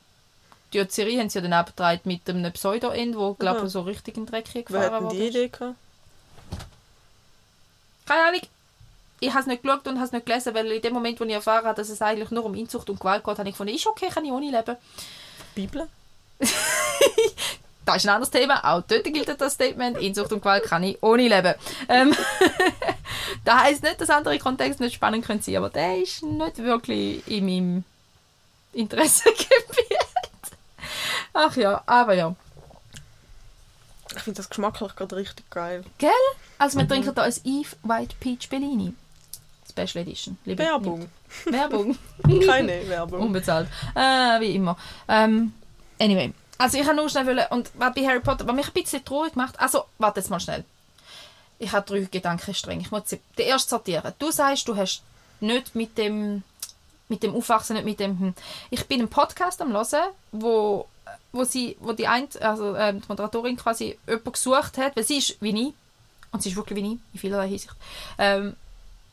Speaker 2: Die Serie haben sie ja dann abgedreht mit einem Pseudo-End, wo, glaube ich, so richtig in den Dreck gefahren
Speaker 1: denn die
Speaker 2: wurde.
Speaker 1: Idee gehabt?
Speaker 2: Keine Ahnung. Ich habe es nicht geschaut und habe es nicht gelesen, weil in dem Moment, wo ich erfahren habe, dass es eigentlich nur um Inzucht und Gewalt geht, habe ich gefunden, ist okay, kann ich ohne leben.
Speaker 1: Bibel?
Speaker 2: Das ist ein anderes Thema. Auch dort gilt das Statement. Inzucht und Gewalt kann ich ohne leben. Ähm, das heisst nicht, dass andere Kontexte nicht spannend können sein, aber der ist nicht wirklich in meinem Interessengebiet. Ach ja, aber ja.
Speaker 1: Ich finde das geschmacklich gerade richtig geil.
Speaker 2: Gell? Also wir trinken hier ein Eve White Peach Bellini. Special Edition. Liebe,
Speaker 1: Werbung.
Speaker 2: Werbung.
Speaker 1: Keine Werbung.
Speaker 2: Unbezahlt. Äh, wie immer. Ähm, anyway. Also ich habe nur schnell wollen, und was bei Harry Potter, was mich ein bisschen traurig gemacht, also warte jetzt mal schnell. Ich habe drei Gedankenstränge. Ich muss sie, den erst sortieren. Du sagst, du hast nicht mit dem, mit dem Aufwachsen, nicht mit dem, hm. ich bin einen Podcast am hören, wo, wo sie, wo die ein, also ähm, die Moderatorin quasi jemanden gesucht hat, weil sie ist wie ich, und sie ist wirklich wie ich, in vielerlei Hinsicht. Ähm,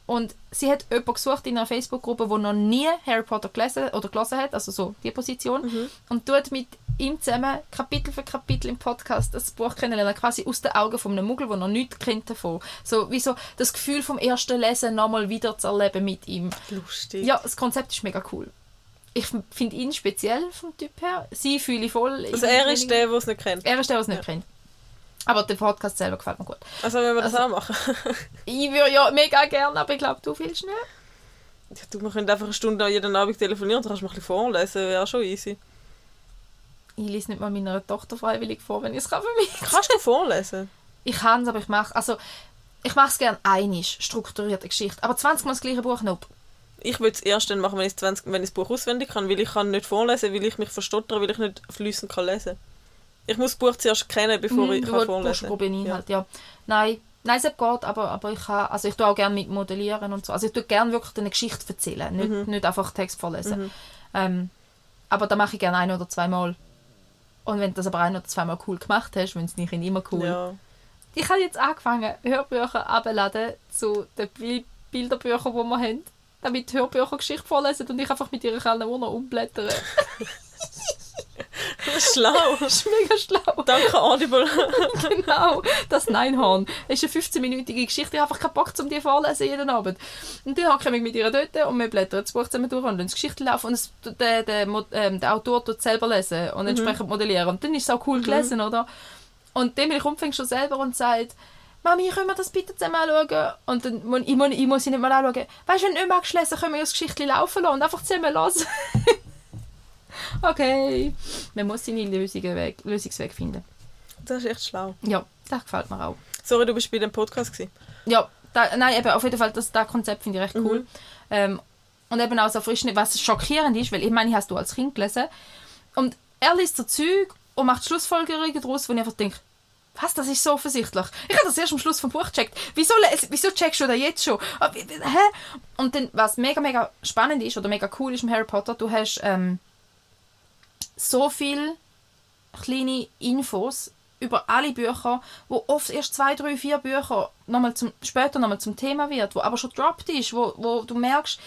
Speaker 2: und sie hat jemanden gesucht in einer Facebook-Gruppe, der noch nie Harry Potter gelesen oder gelesen hat, also so die Position, und tut mit ihm zusammen Kapitel für Kapitel im Podcast das Buch kennenlernen, quasi aus den Augen von einem Muggel, der noch nichts kennt davon. So wie so das Gefühl vom ersten Lesen nochmal wieder zu erleben mit ihm.
Speaker 1: Lustig.
Speaker 2: Ja, das Konzept ist mega cool. Ich finde ihn speziell vom Typ her. Sie fühle ich voll.
Speaker 1: Also er ist der, der es nicht kennt.
Speaker 2: Er ist der, der es nicht kennt. Aber der Podcast selber gefällt mir gut.
Speaker 1: Also wenn wir das
Speaker 2: Also-
Speaker 1: auch machen.
Speaker 2: Ich würde ja mega gerne, aber ich glaube, du willst nicht.
Speaker 1: Ja, du, wir können einfach eine Stunde jeden Abend telefonieren, dann kannst du mal ein bisschen vorlesen, wäre schon easy.
Speaker 2: Ich lese nicht mal meiner Tochter freiwillig vor, wenn ich es kann für mich.
Speaker 1: Kannst du vorlesen?
Speaker 2: Ich kann es, aber ich mache also ich mache es gerne einig, strukturierte Geschichte. Aber 20 Mal das gleiche Buch, nope.
Speaker 1: Ich würde es erst dann machen, wenn ich, 20, wenn ich das Buch auswendig kann, weil ich kann nicht vorlesen, weil ich mich verstottere, weil ich nicht fließend kann lesen. Ich muss das Buch zuerst kennen, bevor
Speaker 2: Mhm,
Speaker 1: ich
Speaker 2: du
Speaker 1: kann vorlesen
Speaker 2: probieren
Speaker 1: Ja.
Speaker 2: Inhalt, ja. Nein, nein, es geht, aber, aber ich kann, also ich tue auch gerne mit modellieren und so. Also ich tue gerne wirklich eine Geschichte erzählen, nicht,
Speaker 1: Mhm.
Speaker 2: nicht einfach Text vorlesen. Ähm, aber da mache ich gerne ein oder zweimal. Und wenn du das aber ein oder zweimal cool gemacht hast, wenn es nicht immer cool.
Speaker 1: Ja.
Speaker 2: Ich habe jetzt angefangen, Hörbücher abzuladen zu den Bil- Bilderbüchern, die wir haben. Damit die Hörbücher Geschichte vorlesen und ich einfach mit ihrer kleinen Urne umblättern.
Speaker 1: Schlau.
Speaker 2: das ist mega schlau.
Speaker 1: Danke, Audible.
Speaker 2: genau, das Neinhorn. Es ist eine 15-minütige Geschichte. Ich habe einfach keinen Bock, um die vorzulesen jeden Abend. Und dann hocke ich mit ihr dort und wir blättern das Buch zusammen durch und lassen die Geschichte laufen. Und es, der, der, ähm, der Autor tut selber lesen und entsprechend modellieren. Und dann ist es auch cool gelesen, oder? Und dann bin ich umfängst schon selber und sagt, Mami, können wir das bitte zusammen anschauen? Und dann muss ich, muss, ich muss sie nicht mal anschauen. Weißt du, wenn du nicht magst lesen, können wir das Geschichte laufen lassen und einfach zusammen hören. okay. Man muss seine Lösungen weg, Lösungsweg finden.
Speaker 1: Das ist echt schlau.
Speaker 2: Ja, das gefällt mir auch.
Speaker 1: Sorry, du bist bei dem Podcast gewesen.
Speaker 2: Ja, da, nein, eben, auf jeden Fall, das, das Konzept finde ich recht cool.
Speaker 1: Mhm.
Speaker 2: Ähm, und eben auch so frisch, was schockierend ist, weil ich meine, ich hast du als Kind gelesen. Und er liest so Zeug und macht Schlussfolgerungen daraus, wo ich einfach denke, was, das ist so offensichtlich. Ich habe das erst am Schluss vom Buch gecheckt. Wieso, wieso checkst du das jetzt schon? Hä? Und dann, was mega, mega spannend ist oder mega cool ist im Harry Potter, du hast ähm, so viel kleine Infos über alle Bücher, wo oft erst zwei, drei, vier Bücher nochmal zum, später nochmal zum Thema wird, wo aber schon droppt ist, wo, wo du merkst,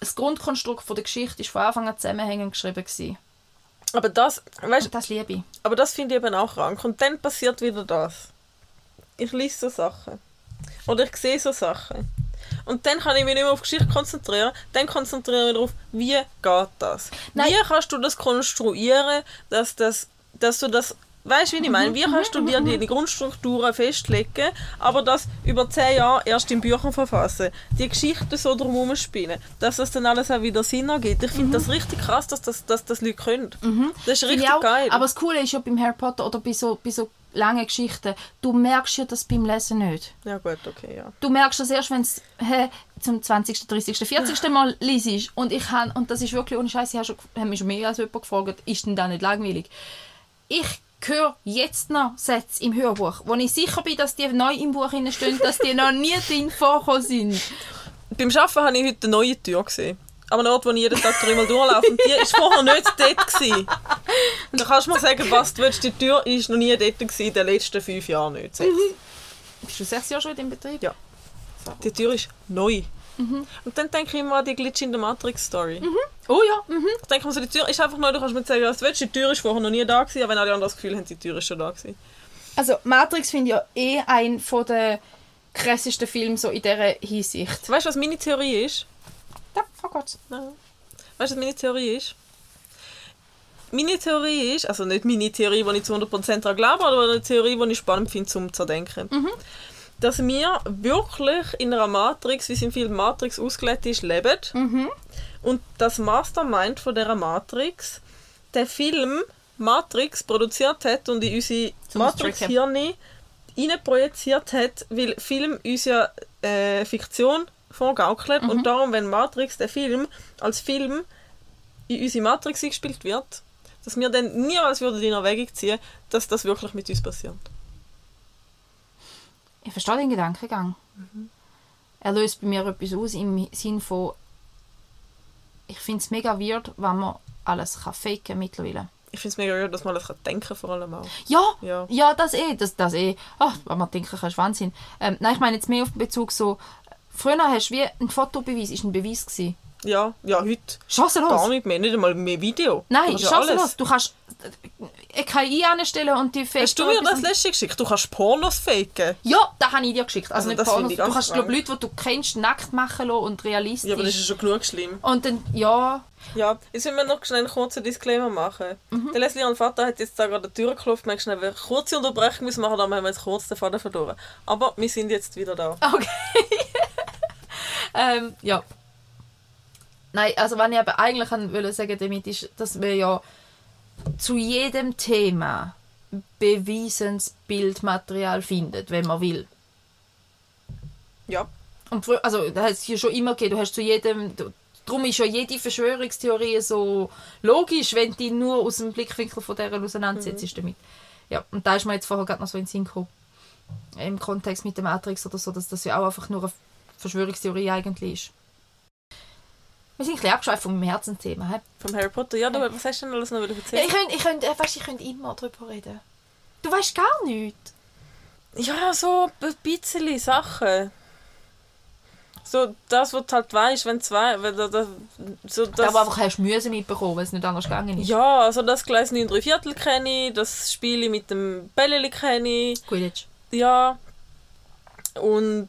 Speaker 2: das Grundkonstrukt von der Geschichte ist von Anfang an zusammenhängend geschrieben gewesen.
Speaker 1: Aber das, weißt
Speaker 2: Und das liebe ich.
Speaker 1: aber das finde ich eben auch krank. Und dann passiert wieder das. Ich lese so Sachen. Oder ich sehe so Sachen. Und dann kann ich mich nicht mehr auf Geschichte konzentrieren. Dann konzentriere ich mich darauf, wie geht das?
Speaker 2: Nein.
Speaker 1: Wie kannst du das konstruieren, dass, das, dass du das... Weißt du, wie ich meine? Wie kannst du dir die Grundstrukturen festlegen, aber das über zehn Jahre erst in Büchern verfassen? Die Geschichten so drumherum spielen, dass das dann alles auch wieder Sinn ergibt. Ich finde das richtig krass, dass das, dass das Leute können. Das ist
Speaker 2: Mhm.
Speaker 1: Richtig
Speaker 2: ich auch.
Speaker 1: geil.
Speaker 2: Aber das Coole ist ja beim Harry Potter oder bei so, bei so langen Geschichten, du merkst ja das beim Lesen nicht.
Speaker 1: ja gut, okay, ja.
Speaker 2: Du merkst das erst, wenn es zum 20., 30., 40. Mal liest. Und ich habe, und das ist wirklich ohne Scheiß, ich habe haben mich schon mehr als jemand gefragt, ist denn da nicht langweilig? Ich höre jetzt noch Sätze im Hörbuch, wo ich sicher bin, dass die neu im Buch stehen, dass die noch nie drin vorgekommen sind.
Speaker 1: Beim Arbeiten habe ich heute eine neue Tür gesehen. Aber ein Ort, wo ich jeden Tag dreimal durchlaufe. Und die war vorher nicht dort. Gewesen. Und da kannst du mir sagen, was du willst. Die Tür ist noch nie dort gewesen, in den letzten fünf Jahren nicht. Sechs.
Speaker 2: Bist du sechs Jahre schon in Betrieb?
Speaker 1: Ja. Die Tür ist neu. Und dann denke ich immer an die Glitch in der Matrix-Story.
Speaker 2: Oh ja. Mhm.
Speaker 1: Ich denke mir so, die Tür ist einfach neu, du kannst mir sagen, was du willst. Die Tür ist vorher noch nie da gewesen, aber wenn alle anderen das Gefühl haben, die Tür ist schon da gewesen.
Speaker 2: Also Matrix finde ich ja eh ein von der krassesten Filme so in dieser Hinsicht.
Speaker 1: Weißt du, was meine Theorie ist?
Speaker 2: Ja, oh Gott.
Speaker 1: Nein. Weißt du, was meine Theorie ist? Meine Theorie ist, also nicht meine Theorie, die ich zu 100% daran glaube, aber eine Theorie, die ich spannend finde, zum zu denken. Dass wir wirklich in einer Matrix, wie es im Film Matrix ausgelegt ist, leben. Und das Mastermind von dieser Matrix der Film Matrix produziert hat und in unsere Matrix-Hirne projiziert hat, weil Film uns ja äh, Fiktion vorgaukelt und darum, wenn Matrix, der Film, als Film in unsere Matrix eingespielt wird, dass wir dann niemals würden in Erwägung ziehen, dass das wirklich mit uns passiert.
Speaker 2: Ich verstehe den Gedankengang. Er löst bei mir etwas aus im Sinn von, ich finde es mega weird, wenn man alles kann faken mittlerweile.
Speaker 1: Ich finde es mega weird, dass man denken kann, vor allem auch.
Speaker 2: Ja,
Speaker 1: Ja.
Speaker 2: ja, das eh, das, das eh. Ach, wenn man denken kann, ist Wahnsinn. Ähm, nein, ich meine jetzt mehr auf Bezug so, früher hast du wie ein Fotobeweis, ist ein Beweis gewesen.
Speaker 1: Ja, ja, heute
Speaker 2: Chancenlos.
Speaker 1: gar nicht mehr, nicht einmal mehr Video.
Speaker 2: Nein,
Speaker 1: Du
Speaker 2: chancenlos. Du kannst eine KI anstellen und die fake
Speaker 1: Hast du mir das letzte geschickt? Du kannst Pornos faken.
Speaker 2: Ja, das habe ich dir geschickt. Also,
Speaker 1: Also
Speaker 2: nicht Pornos. Du kannst glaub. Leute, die du kennst, nackt machen lassen und realistisch.
Speaker 1: Ja, aber das ist schon genug schlimm.
Speaker 2: und dann, ja,
Speaker 1: Ja, jetzt müssen wir noch schnell einen kurzen Disclaimer machen. Der Leslie, ihr Vater, hat jetzt da gerade die Tür geklopft. Wir schnell eine kurze Unterbrechung müssen machen, darum haben wir jetzt kurz den Faden verloren. Aber wir sind jetzt wieder da.
Speaker 2: Okay. ähm, ja. Nein, also wenn ich aber eigentlich wollte sagen damit ist, dass wir ja zu jedem Thema bewiesenes Bildmaterial findet, wenn man will.
Speaker 1: Ja.
Speaker 2: Und also das hat es ja schon immer gegeben. Du hast zu jedem du, Darum ist ja jede Verschwörungstheorie so logisch, wenn die nur aus dem Blickwinkel von dieser auseinandersetzt damit. Ja, und da ist mir jetzt vorher gerade noch so in den Sinn gekommen. Im Kontext mit der Matrix oder so, dass das ja auch einfach nur eine Verschwörungstheorie eigentlich ist. Wir sind ein bisschen abgeschweift meinem Herzensthema. He?
Speaker 1: Vom Harry Potter. Ja, du, was hast du denn alles noch
Speaker 2: Ja,
Speaker 1: erzählen?
Speaker 2: ich könnte ich könnt, äh, weißt, ich immer darüber reden. Du weißt gar nichts.
Speaker 1: Ja, so ein bisschen Sachen. So, das, was du halt weißt, wenn zwei. Wenn da, da, so
Speaker 2: Da,
Speaker 1: das,
Speaker 2: wo einfach hast Müsse mitbekommen, weil es nicht anders gegangen ist.
Speaker 1: ja, also das Gleis 9 3 Viertel kenne ich, das Spiel mit dem Bälleli kenne ich.
Speaker 2: Quidditch.
Speaker 1: Ja. Und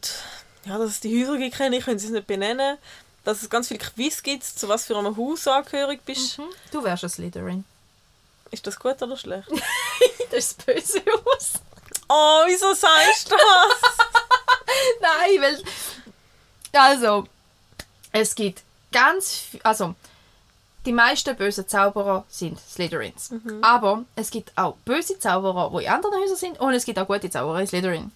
Speaker 1: ja, dass es die Häuser gibt, kenne ich, können sie es nicht benennen. Dass es ganz viele Quiz gibt, zu was für einem Haus angehörig bist.
Speaker 2: Hm? Du wärst ein Slytherin.
Speaker 1: Ist das gut oder schlecht?
Speaker 2: Das ist das böse aus.
Speaker 1: Oh, wieso sagst du das?
Speaker 2: Nein, weil. Also, es gibt ganz. Also, die meisten bösen Zauberer sind Slytherins. Aber es gibt auch böse Zauberer, die in anderen Häusern sind, und es gibt auch gute Zauberer in Slytherin.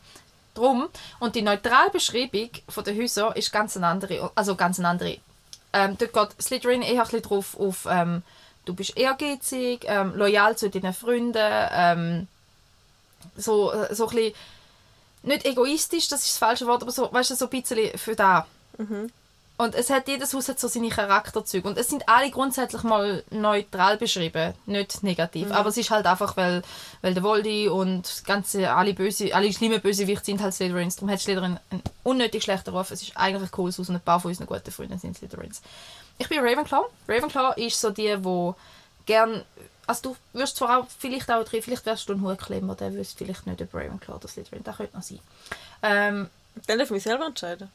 Speaker 2: Drum, und die neutrale Beschreibung von den Häusern ist ganz eine andere. Also ganz eine andere. Ähm, dort geht Slytherin eher ein bisschen drauf auf, ähm, du bist ehrgeizig, ähm, loyal zu deinen Freunden, ähm, so, äh, so ein bisschen nicht egoistisch, das ist das falsche Wort, aber so, weißt du, so ein bisschen für da. Und es hat, jedes Haus hat so seine Charakterzüge. Und es sind alle grundsätzlich mal neutral beschrieben, nicht negativ. Aber es ist halt einfach, weil, weil der Voldy und ganze, alle, böse, alle schlimmen Bösewichte sind halt Slytherins. Darum hat Slytherin einen unnötig schlechten Ruf. Es ist eigentlich ein cooles Haus und ein paar von unseren guten Freunden sind Slytherins. Ich bin Ravenclaw. Ravenclaw ist so die, wo gern also du wirst zwar auch vielleicht auch drin, vielleicht wärst du ein Hutklemmer, der wüsste vielleicht nicht über Ravenclaw oder Slytherin, das könnte noch sein. Ähm,
Speaker 1: Dann darf ich mich selber entscheiden.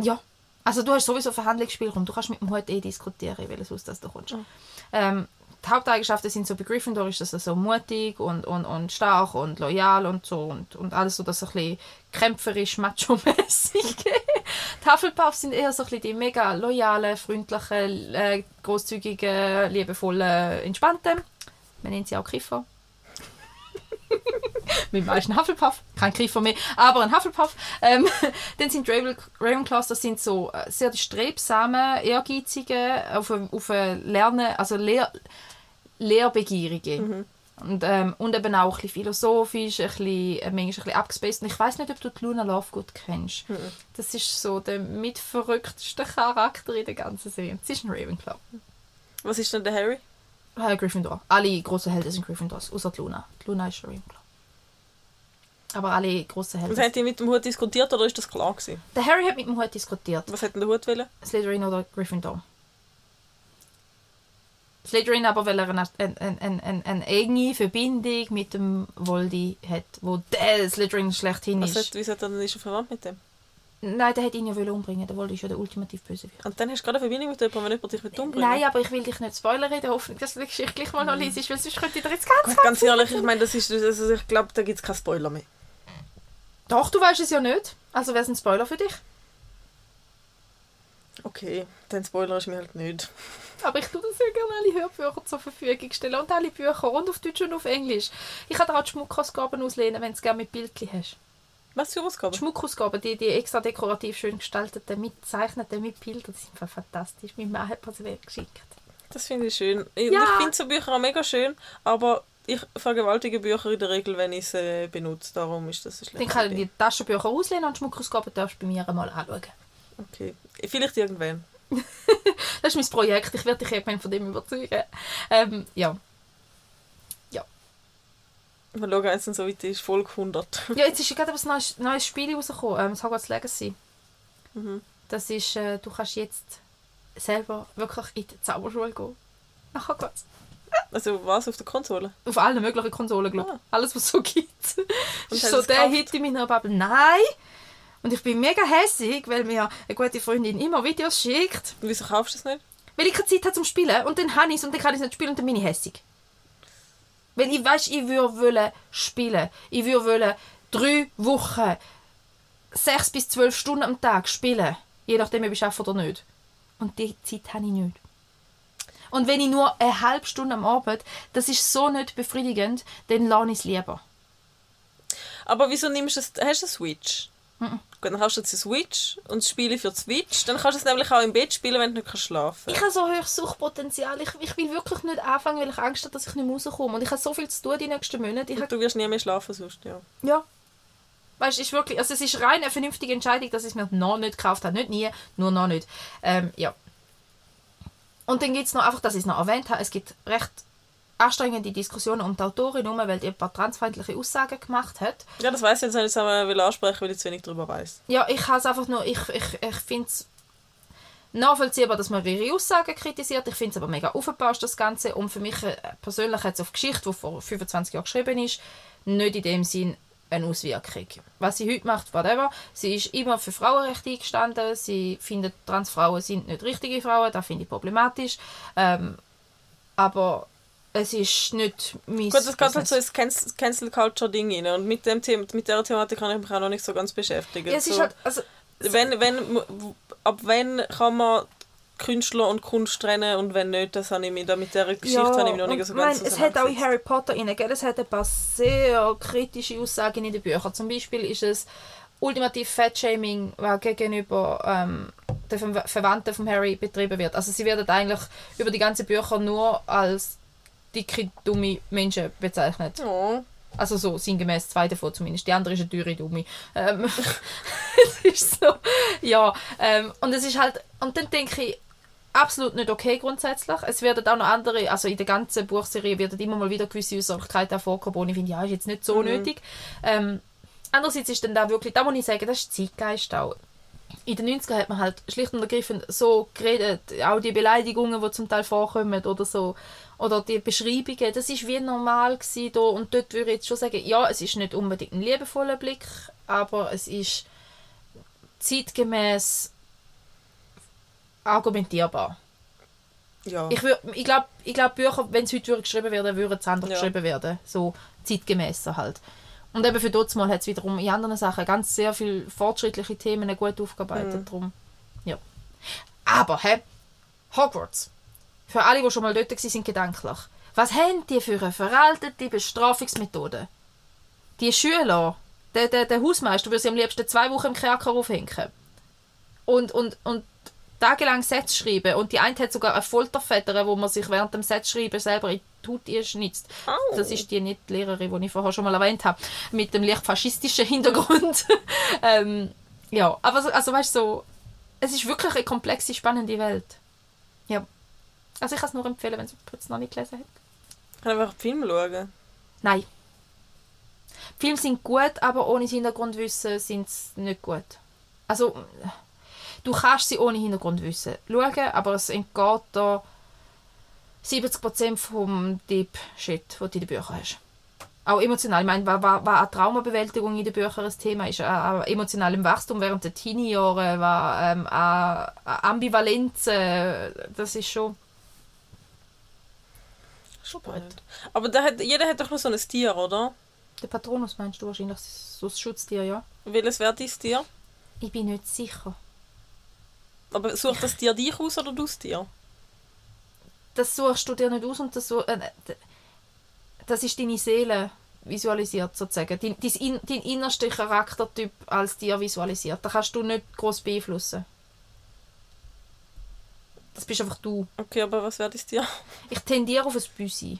Speaker 2: Ja, also du hast sowieso Verhandlungsspielraum, du kannst mit dem Hut eh diskutieren, welches Haus das du kommst.
Speaker 1: Mhm.
Speaker 2: Ähm, die Haupteigenschaften sind so bei Gryffindor ist das so mutig und, und, und stark und loyal und so und, und alles so das so ein bisschen kämpferisch, macho-mässig. die Hufflepuffs sind eher so ein bisschen die mega loyalen, freundlichen, äh, großzügigen, liebevollen, entspannten. Man nennt sie auch Griffer. mit dem meisten Hufflepuff, kein Griffer mehr, aber ein Hufflepuff. Ähm, dann sind Raven- Ravenclaws, das sind so äh, sehr die strebsamen, ehrgeizigen, auf, ein- auf Lernen, also Lehr, Lehrbegierige. Und, ähm, und eben auch ein bisschen philosophisch, ein bisschen, äh, manchmal ein bisschen abgespaced. Und ich weiß nicht, ob du die Luna Lovegood kennst. Das ist so der mitverrückteste Charakter in der ganzen Serie. Sie ist ein Ravenclaw.
Speaker 1: Was ist denn der Harry?
Speaker 2: Äh, Gryffindor. Alle großen Helden sind Gryffindors, außer die Luna. Die Luna ist Ravenclaw. Aber alle großen Helden.
Speaker 1: Was habt ihr mit dem Hut diskutiert oder ist das klar gewesen?
Speaker 2: Der Harry hat mit dem Hut diskutiert.
Speaker 1: Was hat denn der Hut wollen?
Speaker 2: Slytherin oder Gryffindor. Slytherin aber, weil er eine, eine, eine, eine, enge Verbindung mit dem Voldy hat, wo der Slytherin schlechthin
Speaker 1: Was
Speaker 2: ist.
Speaker 1: hat, wieso hat er denn ist er verwandt mit dem?
Speaker 2: Nein, der hat ihn ja umbringen. Der ist ja der ultimativ Bösewicht.
Speaker 1: Und dann hast du gerade eine Verbindung mit jemandem, wenn jemand dich mit umbringen
Speaker 2: Nein, aber ich will dich nicht spoilern in der Hoffnung, dass du die Geschichte gleich mal noch liest, weil sonst könnte ich dir jetzt ganz
Speaker 1: Gut, ganz ehrlich, ich meine, das ist, also ich glaube, da gibt es keinen Spoiler mehr.
Speaker 2: Doch, du weißt es ja nicht. Also wäre es ein Spoiler für dich.
Speaker 1: Okay, dann Spoiler ist mir halt nicht.
Speaker 2: Aber ich tue das sehr gerne alle Hörbücher zur Verfügung stellen und alle Bücher und auf Deutsch und auf Englisch. Ich kann dir auch die Schmuckausgaben auslehnen, wenn du es gerne mit Bildchen hast.
Speaker 1: Was für
Speaker 2: Die
Speaker 1: Ausgaben?
Speaker 2: Schmuckausgaben, die, die extra dekorativ schön gestalteten, mitzeichneten, mit Bildern, die sind einfach fantastisch. Mein Mann hat mir sie geschickt.
Speaker 1: Das finde ich schön. Ich,
Speaker 2: Ja.
Speaker 1: ich finde so Bücher auch mega schön, aber ich vergewaltige Bücher in der Regel, wenn ich sie äh, benutze. Darum ist das ein
Speaker 2: Dann kann ich die Taschenbücher auslehnen und die Schmuckausgaben darfst du bei mir einmal anschauen.
Speaker 1: Okay. Vielleicht irgendwann.
Speaker 2: Das ist mein Projekt, ich werde dich irgendwann von dem überzeugen. Ähm, ja.
Speaker 1: Mal schauen, wenn es dann so weit ist. Folge 100.
Speaker 2: ja, jetzt ist gerade ein neues, neues Spiel rausgekommen, ähm, das Hogwarts Legacy.
Speaker 1: Mhm.
Speaker 2: Das ist, äh, du kannst jetzt selber wirklich in die Zauberschule gehen. Nach Hogwarts.
Speaker 1: Also was, auf der Konsole?
Speaker 2: Auf allen möglichen Konsolen, glaube ich.
Speaker 1: Ah.
Speaker 2: Alles, was es so gibt.
Speaker 1: Und
Speaker 2: das ist so der
Speaker 1: gekauft?
Speaker 2: Hit in meiner Bubble. Nein! Und ich bin mega hässig, weil mir eine gute Freundin immer Videos schickt.
Speaker 1: Und wieso kaufst du es nicht?
Speaker 2: Weil ich keine Zeit habe zum Spielen. Und dann habe ich es und dann kann ich es nicht spielen und dann bin ich hässig. Weil ich weiß, ich würde wollen spielen. Ich würde wollen drei Wochen, sechs bis zwölf Stunden am Tag spielen. Je nachdem, ob ich arbeite oder nicht. Und die Zeit habe ich nicht. Und wenn ich nur eine halbe Stunde am Abend, das ist so nicht befriedigend, dann lasse ich es lieber.
Speaker 1: Aber wieso nimmst du es? Hast du eine Switch?
Speaker 2: Mhm.
Speaker 1: Gut, dann hast du jetzt eine Switch und das Spiele für die Switch. Dann kannst du es nämlich auch im Bett spielen, wenn du nicht kannst schlafen
Speaker 2: Ich habe so hohes Suchtpotenzial. Ich, ich will wirklich nicht anfangen, weil ich Angst habe, dass ich nicht mehr rauskomme. Und ich habe so viel zu tun die nächsten Monate. Ich
Speaker 1: Und du wirst nie mehr schlafen sonst, ja.
Speaker 2: Ja. Weißt du, ist wirklich, also es ist rein eine vernünftige Entscheidung, dass ich es mir noch nicht gekauft habe. Nicht nie, nur noch nicht. Ähm, ja. Und dann gibt es noch einfach, dass ich es noch erwähnt habe, es gibt recht anstrengende Diskussionen um die Autorin herum, weil die ein paar transfeindliche Aussagen gemacht hat.
Speaker 1: Ja, das weiss ich jetzt nicht, haben wir ansprechen, weil ich zu wenig darüber weiss.
Speaker 2: Ja, ich habe es einfach nur, ich, ich, ich finde es nachvollziehbar, dass man ihre Aussagen kritisiert. Ich finde es aber mega aufgepasst, das Ganze. Und für mich äh, persönlich hat es auf Geschichte, die vor 25 Jahren geschrieben ist, nicht in dem Sinn eine Auswirkung. Was sie heute macht, whatever. Sie ist immer für Frauenrechte eingestanden. Sie findet, Transfrauen sind nicht richtige Frauen. Das finde ich problematisch. Ähm, aber es ist nicht mein
Speaker 1: Gut, das geht halt so ins Cancel- Culture Ding rein. Und mit, dem Thema, mit dieser Thematik kann ich mich auch noch nicht so ganz beschäftigen.
Speaker 2: Ja, es ist
Speaker 1: so,
Speaker 2: halt, also,
Speaker 1: wenn, wenn, ab wann kann man Künstler und Kunst trennen und wenn nicht, das habe ich mich da mit dieser Geschichte habe ich mich noch nicht so
Speaker 2: meine,
Speaker 1: ganz
Speaker 2: es hat auch in. Harry Potter rein, gell? es hat ein paar sehr kritische Aussagen in den Büchern. Zum Beispiel ist es ultimativ Fat-Shaming, was gegenüber ähm, den Ver Verwandten von Harry betrieben wird. Also sie werden eigentlich über die ganzen Bücher nur als dicke, dumme Menschen bezeichnet.
Speaker 1: Ja.
Speaker 2: Also so sinngemäß zwei davon zumindest. Die andere ist eine teure Dumme. Ähm, es ist so, ja. Ähm, und es ist halt, und dann denke ich, absolut nicht okay grundsätzlich. Es werden auch noch andere, also in der ganzen Buchserie werden immer mal wieder gewisse Äußerlichkeiten vorkommen, ich finde, ja, ist jetzt nicht so nötig. Ähm, andererseits ist dann da wirklich, da muss ich sagen, das ist Zeitgeist auch. In den 90ern hat man halt schlicht und ergreifend so geredet, auch die Beleidigungen, die zum Teil vorkommen oder so. Oder die Beschreibungen, das ist wie normal gewesen da. und dort würde ich jetzt schon sagen, ja, es ist nicht unbedingt ein liebevoller Blick, aber es ist zeitgemäß argumentierbar.
Speaker 1: Ja.
Speaker 2: Ich, würd- ich glaube, ich glaub, Bücher, wenn sie heute geschrieben werden, würden sie anders
Speaker 1: Ja.
Speaker 2: geschrieben werden. So zeitgemäßer halt. Und eben für dort mal hat es wiederum in anderen Sachen ganz sehr viele fortschrittliche Themen gut aufgearbeitet.
Speaker 1: Mhm.
Speaker 2: Drum. Ja. Aber, hä? Hogwarts. Für alle, die schon mal dort waren, sind gedanklich. Was haben die für eine veraltete Bestrafungsmethode? Die Schüler, der, der, der Hausmeister, würde sie am liebsten zwei Wochen im Kerker aufhängen. Und, und, und tagelang Sätze schreiben. Und die eine hat sogar eine Folterfeder, wo man sich während dem Sätze schreiben selber in die Haut schnitzt.
Speaker 1: Au.
Speaker 2: Das ist die nicht die Lehrerin, die ich vorher schon mal erwähnt habe, mit dem leicht faschistischen Hintergrund. ähm, ja, aber so, also weißt du, so, es ist wirklich eine komplexe, spannende Welt. Also ich kann es nur empfehlen, wenn es noch nicht gelesen hat.
Speaker 1: Ich kann einfach Film schauen.
Speaker 2: Nein. Die Filme sind gut, aber ohne Hintergrundwissen sind sie nicht gut. Also, du kannst sie ohne Hintergrundwissen schauen, aber es entgeht da 70% vom Deep Shit, den du in den Büchern hast. Auch emotional. Ich meine, was, was, was eine Traumabewältigung in den Büchern ein Thema ist, an emotionalem Wachstum während der Teenie-Jahre, was, ähm, Ambivalenz, äh, das ist schon... Schon gut.
Speaker 1: Aber der hat, jeder hat doch noch so ein Tier, oder?
Speaker 2: Der Patronus meinst du wahrscheinlich, so das Schutztier, ja?
Speaker 1: Welches wäre dein Tier?
Speaker 2: Ich bin nicht sicher.
Speaker 1: Aber sucht das Tier dich aus oder du das Tier?
Speaker 2: Das suchst du dir nicht aus und das, su- äh, das ist deine Seele visualisiert sozusagen. Dein, dein, in- dein innerster Charaktertyp als dir visualisiert. Da kannst du nicht groß beeinflussen. Das bist einfach du.
Speaker 1: Okay, aber was wäre dein Tier?
Speaker 2: Ich tendiere auf ein Büsi.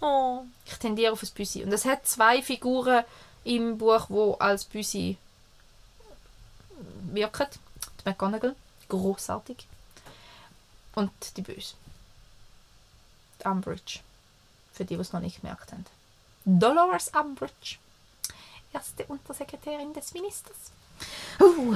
Speaker 1: Oh.
Speaker 2: Ich tendiere auf ein Büsi. Und es hat zwei Figuren im Buch, wo als Büsi wirken. Die McGonagall, großartig. Und die Böse. Die Umbridge. Für die, die es noch nicht gemerkt haben. Dolores Umbridge. Erste Untersekretärin des Ministers. Uh,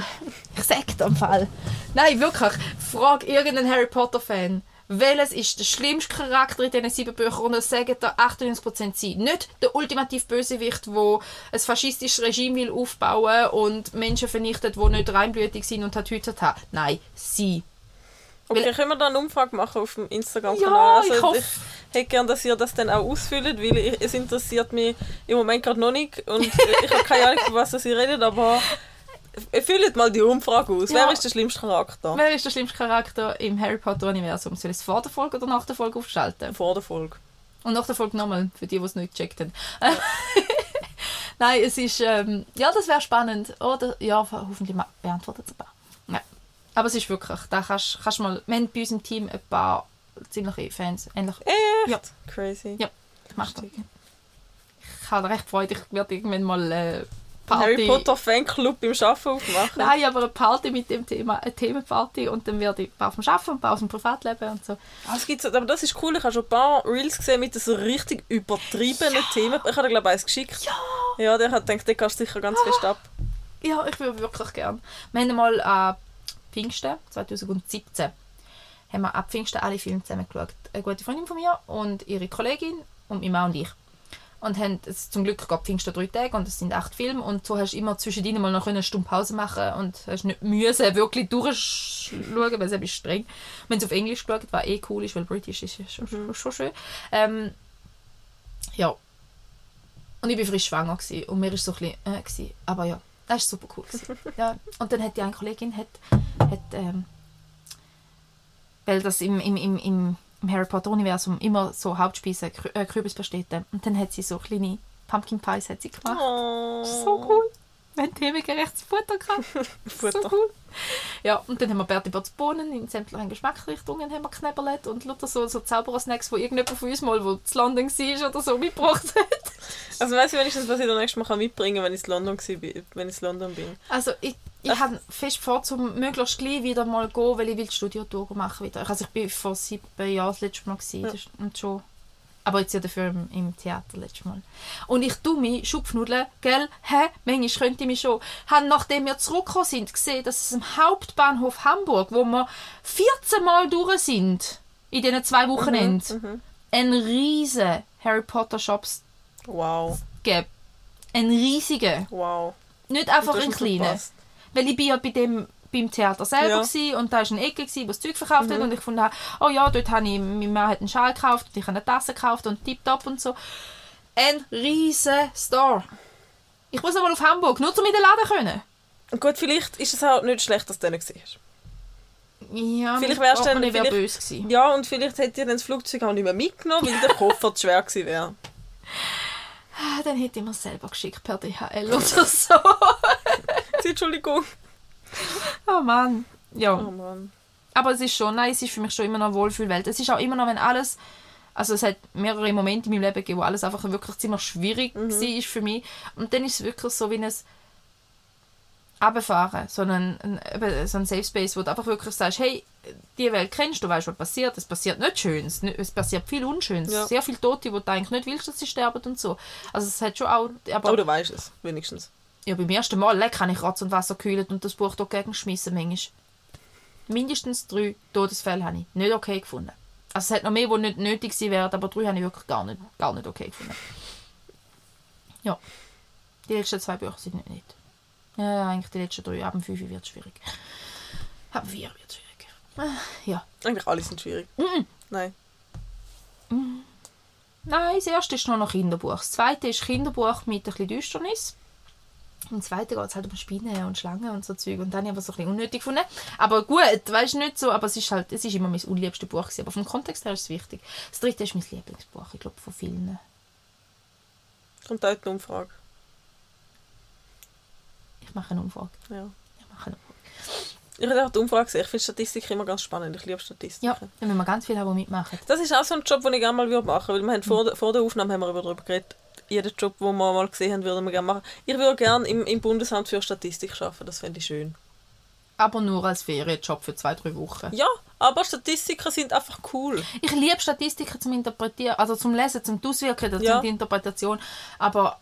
Speaker 2: ich sag am Fall. Nein, wirklich. Frag irgendeinen Harry Potter-Fan. Welches ist der schlimmste Charakter in diesen sieben Büchern? Und es sagen da 98% sie. Nicht der ultimativ Bösewicht, der ein faschistisches Regime will aufbauen und Menschen vernichtet, die nicht reinblütig sind und hat Hüte haben. Nein, sie.
Speaker 1: Okay,
Speaker 2: Weil-
Speaker 1: können wir da eine Umfrage machen auf dem Instagram-Kanal? Also,
Speaker 2: Ja, ich hoffe.
Speaker 1: ich hätte gerne, dass ihr das dann auch ausfüllt, weil ich, es interessiert mich im Moment gerade noch nicht und ich habe keine Ahnung, von was sie redet, aber füllt mal die Umfrage aus.
Speaker 2: Ja.
Speaker 1: Wer ist der schlimmste Charakter?
Speaker 2: Wer ist der schlimmste Charakter im Harry Potter-Universum? Soll ich es vor der Folge oder nach der Folge aufschalten?
Speaker 1: Vor der Folge.
Speaker 2: Und nach der Folge nochmal, für die, die es nicht gecheckt haben. Nein, es ist, ähm, ja, das wäre spannend. Oder, ja, hoffentlich beantwortet es ein paar. Nein. Aber es ist wirklich, da kannst kannst du mal, wir haben bei uns im Team ein paar ziemliche Fans. Ähnlich,
Speaker 1: Echt?
Speaker 2: Ja.
Speaker 1: Crazy.
Speaker 2: Ja. macht
Speaker 1: Lustig.
Speaker 2: Ich habe recht Freude, ich werde irgendwann mal äh, Party...
Speaker 1: Harry Potter Fanclub im Schaffen aufmachen.
Speaker 2: Nein, aber eine Party mit dem Thema, eine Themenparty und dann werde ich ein paar auf dem Arbeiten und ein paar aus dem Privatleben und so.
Speaker 1: Ah, es gibt so, aber das ist cool. Ich habe schon ein paar Reels gesehen mit so richtig übertriebenen Themen. Ich habe dir, glaube ich, eins geschickt.
Speaker 2: Ja!
Speaker 1: Ja, der hat gedacht, den kannst du sicher ganz fest ab.
Speaker 2: Ja, ich würde wirklich gern. Wir haben mal an Pfingsten 2017 haben wir ab Pfingsten alle Filme zusammen geschaut. Eine gute Freundin von mir und ihre Kollegin und meine Mann und ich. Und haben, es, zum Glück gab Pfingsten drei Tage und es sind acht Filme und so hast du immer zwischendrin mal noch eine Stunde Pause machen und hast nicht müssen wirklich durchschauen, weil es ist streng. Wenn es auf Englisch geschaut war eh cool ist, weil British ist ja schon, schon, schon schön. Ähm, ja. Und ich war frisch schwanger gewesen, und mir war so ein bisschen, äh, gewesen. aber ja, das war super cool. Gewesen. ja. Und dann hat die eine Kollegin, hat, hat ähm, weil das im, im, im, im, im Harry Potter-Universum immer so Hauptspeisen, Krü äh, und dann hat sie so kleine Pumpkin Pies hat sie gemacht.
Speaker 1: Oh.
Speaker 2: So cool. Wir haben themengerechtes Futter gehabt.
Speaker 1: Futter.
Speaker 2: So cool. Ja, und dann haben wir Bertie Botts Bohnen in sämtlichen Geschmacksrichtungen haben wir geknäbelt und lauter so, so Zauberer-Snacks, wo irgendjemand von uns mal, wo zu London war oder so, mitgebracht hat.
Speaker 1: Also weiß ich wenigstens, was ich dann nächstes Mal kann mitbringen kann, wenn ich in London, bin- wenn ich in London bin.
Speaker 2: Also ich, ich habe fest vor, zum möglichst gleich wieder mal gehen, weil ich will die Studiotour machen wieder. Also ich bin vor sieben Jahren das letzte Mal gewesen,
Speaker 1: Ja.
Speaker 2: das ist- schon. Aber jetzt ja dafür im, im Theater letztes Mal. Und ich tue mich Schupfnudeln, gell, hä, manchmal könnte ich mich schon. Haben, nachdem wir zurückgekommen sind, gesehen, dass es am Hauptbahnhof Hamburg, wo wir 14 Mal durch sind, in diesen zwei Wochenenden, einen riesen Harry Potter Shops
Speaker 1: Wow.
Speaker 2: gegeben. Einen riesigen.
Speaker 1: Wow.
Speaker 2: Nicht einfach kleinen.
Speaker 1: verpasst.
Speaker 2: Weil ich bin ja bei dem beim Theater selber
Speaker 1: Ja.
Speaker 2: und da war eine Ecke, gsi, wo das Zeug verkauft
Speaker 1: Mhm.
Speaker 2: hat und ich fand, oh ja, dort habe ich, mein Mann hat einen Schal gekauft und ich habe eine Tasse gekauft und tipptopp und so. Ein riesen Store. Ich muss nochmal auf Hamburg, nur um in den Laden können.
Speaker 1: Und gut, vielleicht ist es auch nicht schlecht, dass du den gesehen hast.
Speaker 2: Ja,
Speaker 1: Vielleicht wärst du dann-
Speaker 2: wäre
Speaker 1: vielleicht-
Speaker 2: böse gewesen.
Speaker 1: Ja, und vielleicht hätte ihr dann das Flugzeug auch nicht mehr mitgenommen, weil der Koffer zu schwer gewesen wäre.
Speaker 2: Ah, Dann hätte ich mir es selber geschickt per DHL oder so.
Speaker 1: Entschuldigung.
Speaker 2: Oh Mann. Ja.
Speaker 1: Oh Mann.
Speaker 2: Aber es ist schon, nein, es ist für mich schon immer noch eine Wohlfühlwelt. Es ist auch immer noch, wenn alles, also es hat mehrere Momente in meinem Leben gegeben, wo alles einfach wirklich ziemlich schwierig
Speaker 1: Mhm.
Speaker 2: war für mich. Und dann ist es wirklich so wie ein Abfahren, so ein, ein, so ein Safe Space, wo du einfach wirklich sagst, hey, die Welt kennst du, weißt, was passiert. Es passiert nicht Schönes, es passiert viel Unschönes.
Speaker 1: Ja.
Speaker 2: Sehr viele Tote, wo du eigentlich nicht willst, dass sie sterben und so. Also es hat schon auch, aber
Speaker 1: Aber du weißt es, wenigstens.
Speaker 2: Ja, beim ersten Mal leck, habe ich Rotz und Wasser gekühlt und das Buch dagegen geschmissen manchmal. Mindestens drei Todesfälle habe ich nicht okay gefunden. Also es hat noch mehr, die nicht nötig gewesen wären, aber drei habe ich wirklich gar nicht, gar nicht okay gefunden. Ja. Die letzten zwei Bücher sind nicht nett. Ja, eigentlich die letzten drei. Ab dem 5 wird es schwierig. Ab dem 4 wird es schwierig. Ah, Ja.
Speaker 1: Eigentlich alle sind schwierig.
Speaker 2: Mhm.
Speaker 1: Nein.
Speaker 2: Nein, das erste ist noch ein Kinderbuch. Das zweite ist Kinderbuch mit ein bisschen Düsternis. Und zweite geht es halt um Spinnen und Schlangen und so Zeug. Und dann habe ich so ein bisschen unnötig gefunden. Aber gut, weißt du, nicht so, aber es ist halt, es ist immer mein unliebstes Buch gewesen. Aber vom Kontext her ist es wichtig. Das dritte ist mein Lieblingsbuch, ich glaube, von vielen.
Speaker 1: Kommt heute eine Umfrage.
Speaker 2: Ich mache eine Umfrage.
Speaker 1: Ja.
Speaker 2: Ich mache eine Umfrage.
Speaker 1: Ich habe auch die Umfrage gesehen. Ich finde Statistik immer ganz spannend. Ich liebe Statistiken.
Speaker 2: Ja, dann müssen wir ganz viele haben, die mitmachen.
Speaker 1: Das ist auch so ein Job, den ich gerne mal machen würde. Weil wir haben vor, der- vor der Aufnahme haben wir darüber geredet. Jeden Job, den wir mal gesehen haben, würden wir gerne machen. Ich würde gerne im, im Bundesamt für Statistik arbeiten. Das fände ich schön.
Speaker 2: Aber nur als Ferienjob für zwei, drei Wochen.
Speaker 1: Ja, aber Statistiker sind einfach cool.
Speaker 2: Ich liebe Statistiken zum Interpretieren, also zum Lesen, zum Auswirken, dazu
Speaker 1: Ja.
Speaker 2: die Interpretation. Aber,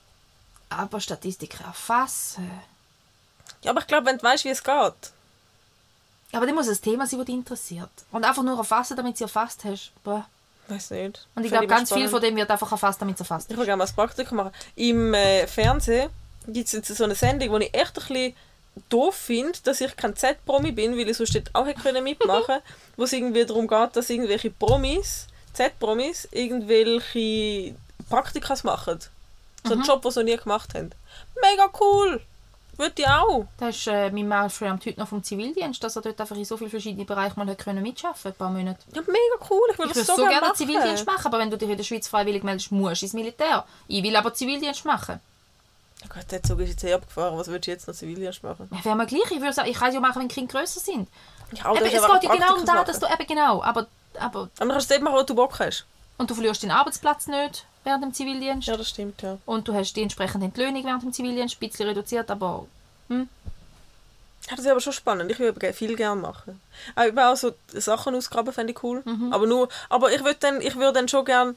Speaker 2: aber Statistiken erfassen.
Speaker 1: Ja, aber ich glaube, wenn du weißt, wie es geht.
Speaker 2: Aber dann muss ein Thema sein, das dich interessiert. Und einfach nur erfassen, damit sie erfasst hast. Boah.
Speaker 1: Weiß nicht.
Speaker 2: Und ich glaube, ganz viel
Speaker 1: spannend.
Speaker 2: von dem wird einfach erfasst, damit es erfasst
Speaker 1: Ich
Speaker 2: ist.
Speaker 1: würde gerne mal ein Praktikum machen. Im äh, Fernsehen gibt es jetzt so eine Sendung, wo ich echt ein bisschen doof finde, dass ich kein Z-Promi bin, weil ich sonst auch hätte können mitmachen wo es irgendwie darum geht, dass irgendwelche Promis, Z-Promis, irgendwelche Praktikas machen. So einen Job, den sie noch nie gemacht haben. Mega cool! Würde ich auch.
Speaker 2: Da ist äh, mein schwärmt heute noch vom Zivildienst, dass er dort einfach in so vielen verschiedenen Bereichen mal hat können mitarbeiten ein paar Monate.
Speaker 1: Ja, mega cool. Ich würde
Speaker 2: Ich
Speaker 1: so,
Speaker 2: so gerne
Speaker 1: gerne
Speaker 2: Zivildienst
Speaker 1: machen.
Speaker 2: machen, aber wenn du dich in der Schweiz freiwillig meldest, musst du ins Militär. Ich will aber Zivildienst machen.
Speaker 1: Ja, Gott, der Zug ist jetzt eh abgefahren. Was würdest du jetzt noch Zivildienst machen?
Speaker 2: Ja, wäre mir gleich. Ich würde sagen, ich kann es ja machen, wenn die Kinder grösser sind.
Speaker 1: Ja,
Speaker 2: Eben, es geht ja genau um das, dass
Speaker 1: machen.
Speaker 2: du eben genau, aber, aber
Speaker 1: Aber dann kannst du dort machen, wo du Bock hast.
Speaker 2: und du verlierst deinen Arbeitsplatz nicht während dem Zivildienst
Speaker 1: Ja, das stimmt, ja.
Speaker 2: und du hast die entsprechende Entlöhnung während dem Zivildienst, ein bisschen reduziert, aber
Speaker 1: Ja, das ist aber schon spannend. Ich würde viel gerne machen. Auch, eben auch so Sachen ausgraben fände ich cool. Aber, nur, aber ich würde dann, ich würde dann schon gerne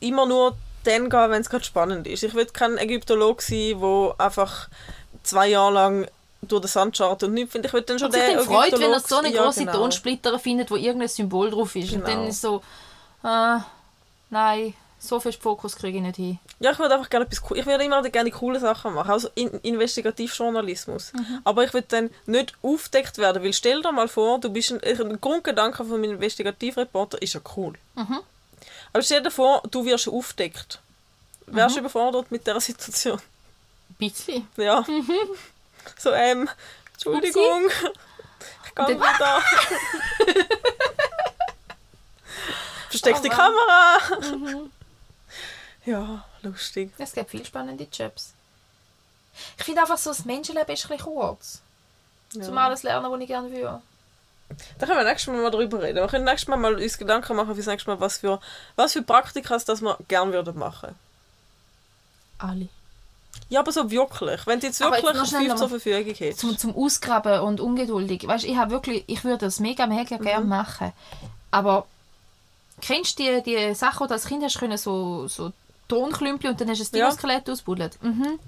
Speaker 1: immer nur dann gehen, wenn es gerade spannend ist. Ich würde kein Ägyptolog sein, der einfach zwei Jahre lang durch den Sand schaut und nichts findet. Ich würde dann schon
Speaker 2: und
Speaker 1: den
Speaker 2: freut, wenn er so eine.
Speaker 1: Ja,
Speaker 2: große
Speaker 1: genau.
Speaker 2: Tonsplitter findet, wo irgendein Symbol drauf ist. Und
Speaker 1: Genau.
Speaker 2: dann ist so, äh, nein, so viel Fokus kriege ich nicht hin.
Speaker 1: Ja, ich würde einfach gerne etwas cool. Ich würde immer gerne coole Sachen machen, also in Investigativjournalismus.
Speaker 2: Mhm.
Speaker 1: Aber ich würde dann nicht aufdeckt werden, weil stell dir mal vor, du bist ein, ein Grundgedanke von meinem Investigativreporter ist ja cool.
Speaker 2: Mhm.
Speaker 1: Aber stell dir vor, du wirst aufdeckt. Wärst du
Speaker 2: Mhm.
Speaker 1: überfordert mit dieser Situation?
Speaker 2: Ein bisschen.
Speaker 1: Ja.
Speaker 2: Mhm.
Speaker 1: So, ähm, Entschuldigung. Ich kann
Speaker 2: Und
Speaker 1: wieder. Versteck die
Speaker 2: Oh
Speaker 1: Kamera. Ja, lustig.
Speaker 2: Es gibt viele spannende Jobs. Ich finde einfach so, das Menschenleben ist ein bisschen kurz.
Speaker 1: Ja.
Speaker 2: Zum alles lernen, was ich gerne will.
Speaker 1: Da können wir nächstes Mal mal drüber reden. Wir können nächstes Mal mal uns Gedanken machen fürs nächste Mal, was für, was für Praktika das wir gerne würden machen.
Speaker 2: Alle.
Speaker 1: Ja, aber so wirklich. Wenn du jetzt wirklich
Speaker 2: jetzt
Speaker 1: fünf zur Verfügung hättest.
Speaker 2: Zum, zum Ausgraben und ungeduldig. Weißt, ich habe wirklich, ich würde das mega, mega
Speaker 1: Mhm.
Speaker 2: gerne machen. Aber kennst du die, die Sachen, die du als Kind hast können, so, so Tonklümpel und dann hast du ein
Speaker 1: Ja.
Speaker 2: Dino-Skelett ausbuddelt? Mhm.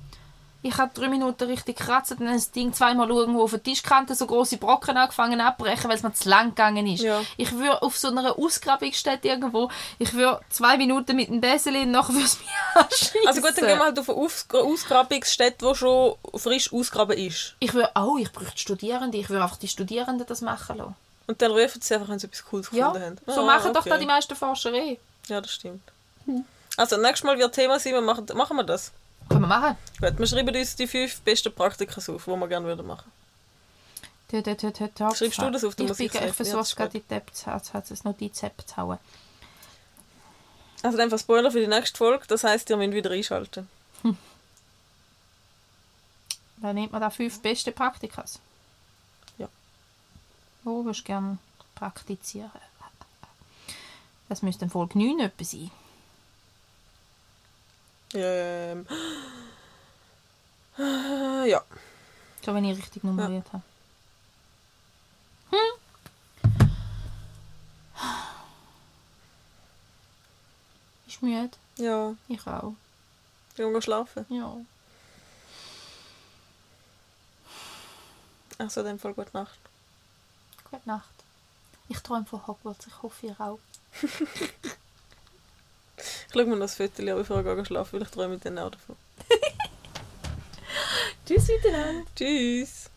Speaker 2: Ich habe drei Minuten richtig kratzen, dann das Ding zweimal irgendwo auf der Tischkante so große Brocken angefangen abbrechen, weil es mir zu lang gegangen ist.
Speaker 1: Ja.
Speaker 2: Ich würde auf so einer Ausgrabungsstätte irgendwo, ich würde zwei Minuten mit dem Bäseli und nachher würde es mich anschiessen.
Speaker 1: Also gut, dann gehen wir halt auf eine Aus Ausgrabungsstätte, die schon frisch ausgraben ist.
Speaker 2: Ich würde, oh, ich bräuchte Studierende, ich würde einfach die Studierenden das machen lassen.
Speaker 1: Und dann rufen sie einfach, wenn sie etwas Cooles
Speaker 2: Ja,
Speaker 1: gefunden haben.
Speaker 2: so
Speaker 1: Ah,
Speaker 2: machen doch
Speaker 1: okay.
Speaker 2: da die meisten Forscher eh.
Speaker 1: Ja, das stimmt. Also, nächstes Mal wird Thema sein, wir machen, machen wir das.
Speaker 2: Können wir machen.
Speaker 1: Gut, wir schreiben uns die fünf besten Praktika auf, die wir gerne würden machen.
Speaker 2: Tö.
Speaker 1: Schreibst du das auf, muss
Speaker 2: bin-
Speaker 1: ich
Speaker 2: versuche es gerade in die App zu also hauen.
Speaker 1: Also einfach Spoiler für die nächste Folge, das heisst, ihr müsst wieder einschalten.
Speaker 2: Dann nimmt man da fünf beste Praktikas.
Speaker 1: Ja.
Speaker 2: Wo würdest du gerne praktizieren? Das müsste in Folge 9 etwas sein.
Speaker 1: Ähm. äh, Ja.
Speaker 2: So, wenn ich richtig nummeriert habe. Hm? Ist müde?
Speaker 1: Ja.
Speaker 2: Ich auch.
Speaker 1: Gehen schlafen.
Speaker 2: Ja.
Speaker 1: Achso, in dem Fall gute Nacht.
Speaker 2: Gute Nacht. Ich träume von Hogwarts. Ich hoffe, ihr auch.
Speaker 1: Ich schaue mir das Foto an, bevor ich gehe schlafen, weil ich träume dann auch davon.
Speaker 2: Tschüss miteinander.
Speaker 1: Tschüss!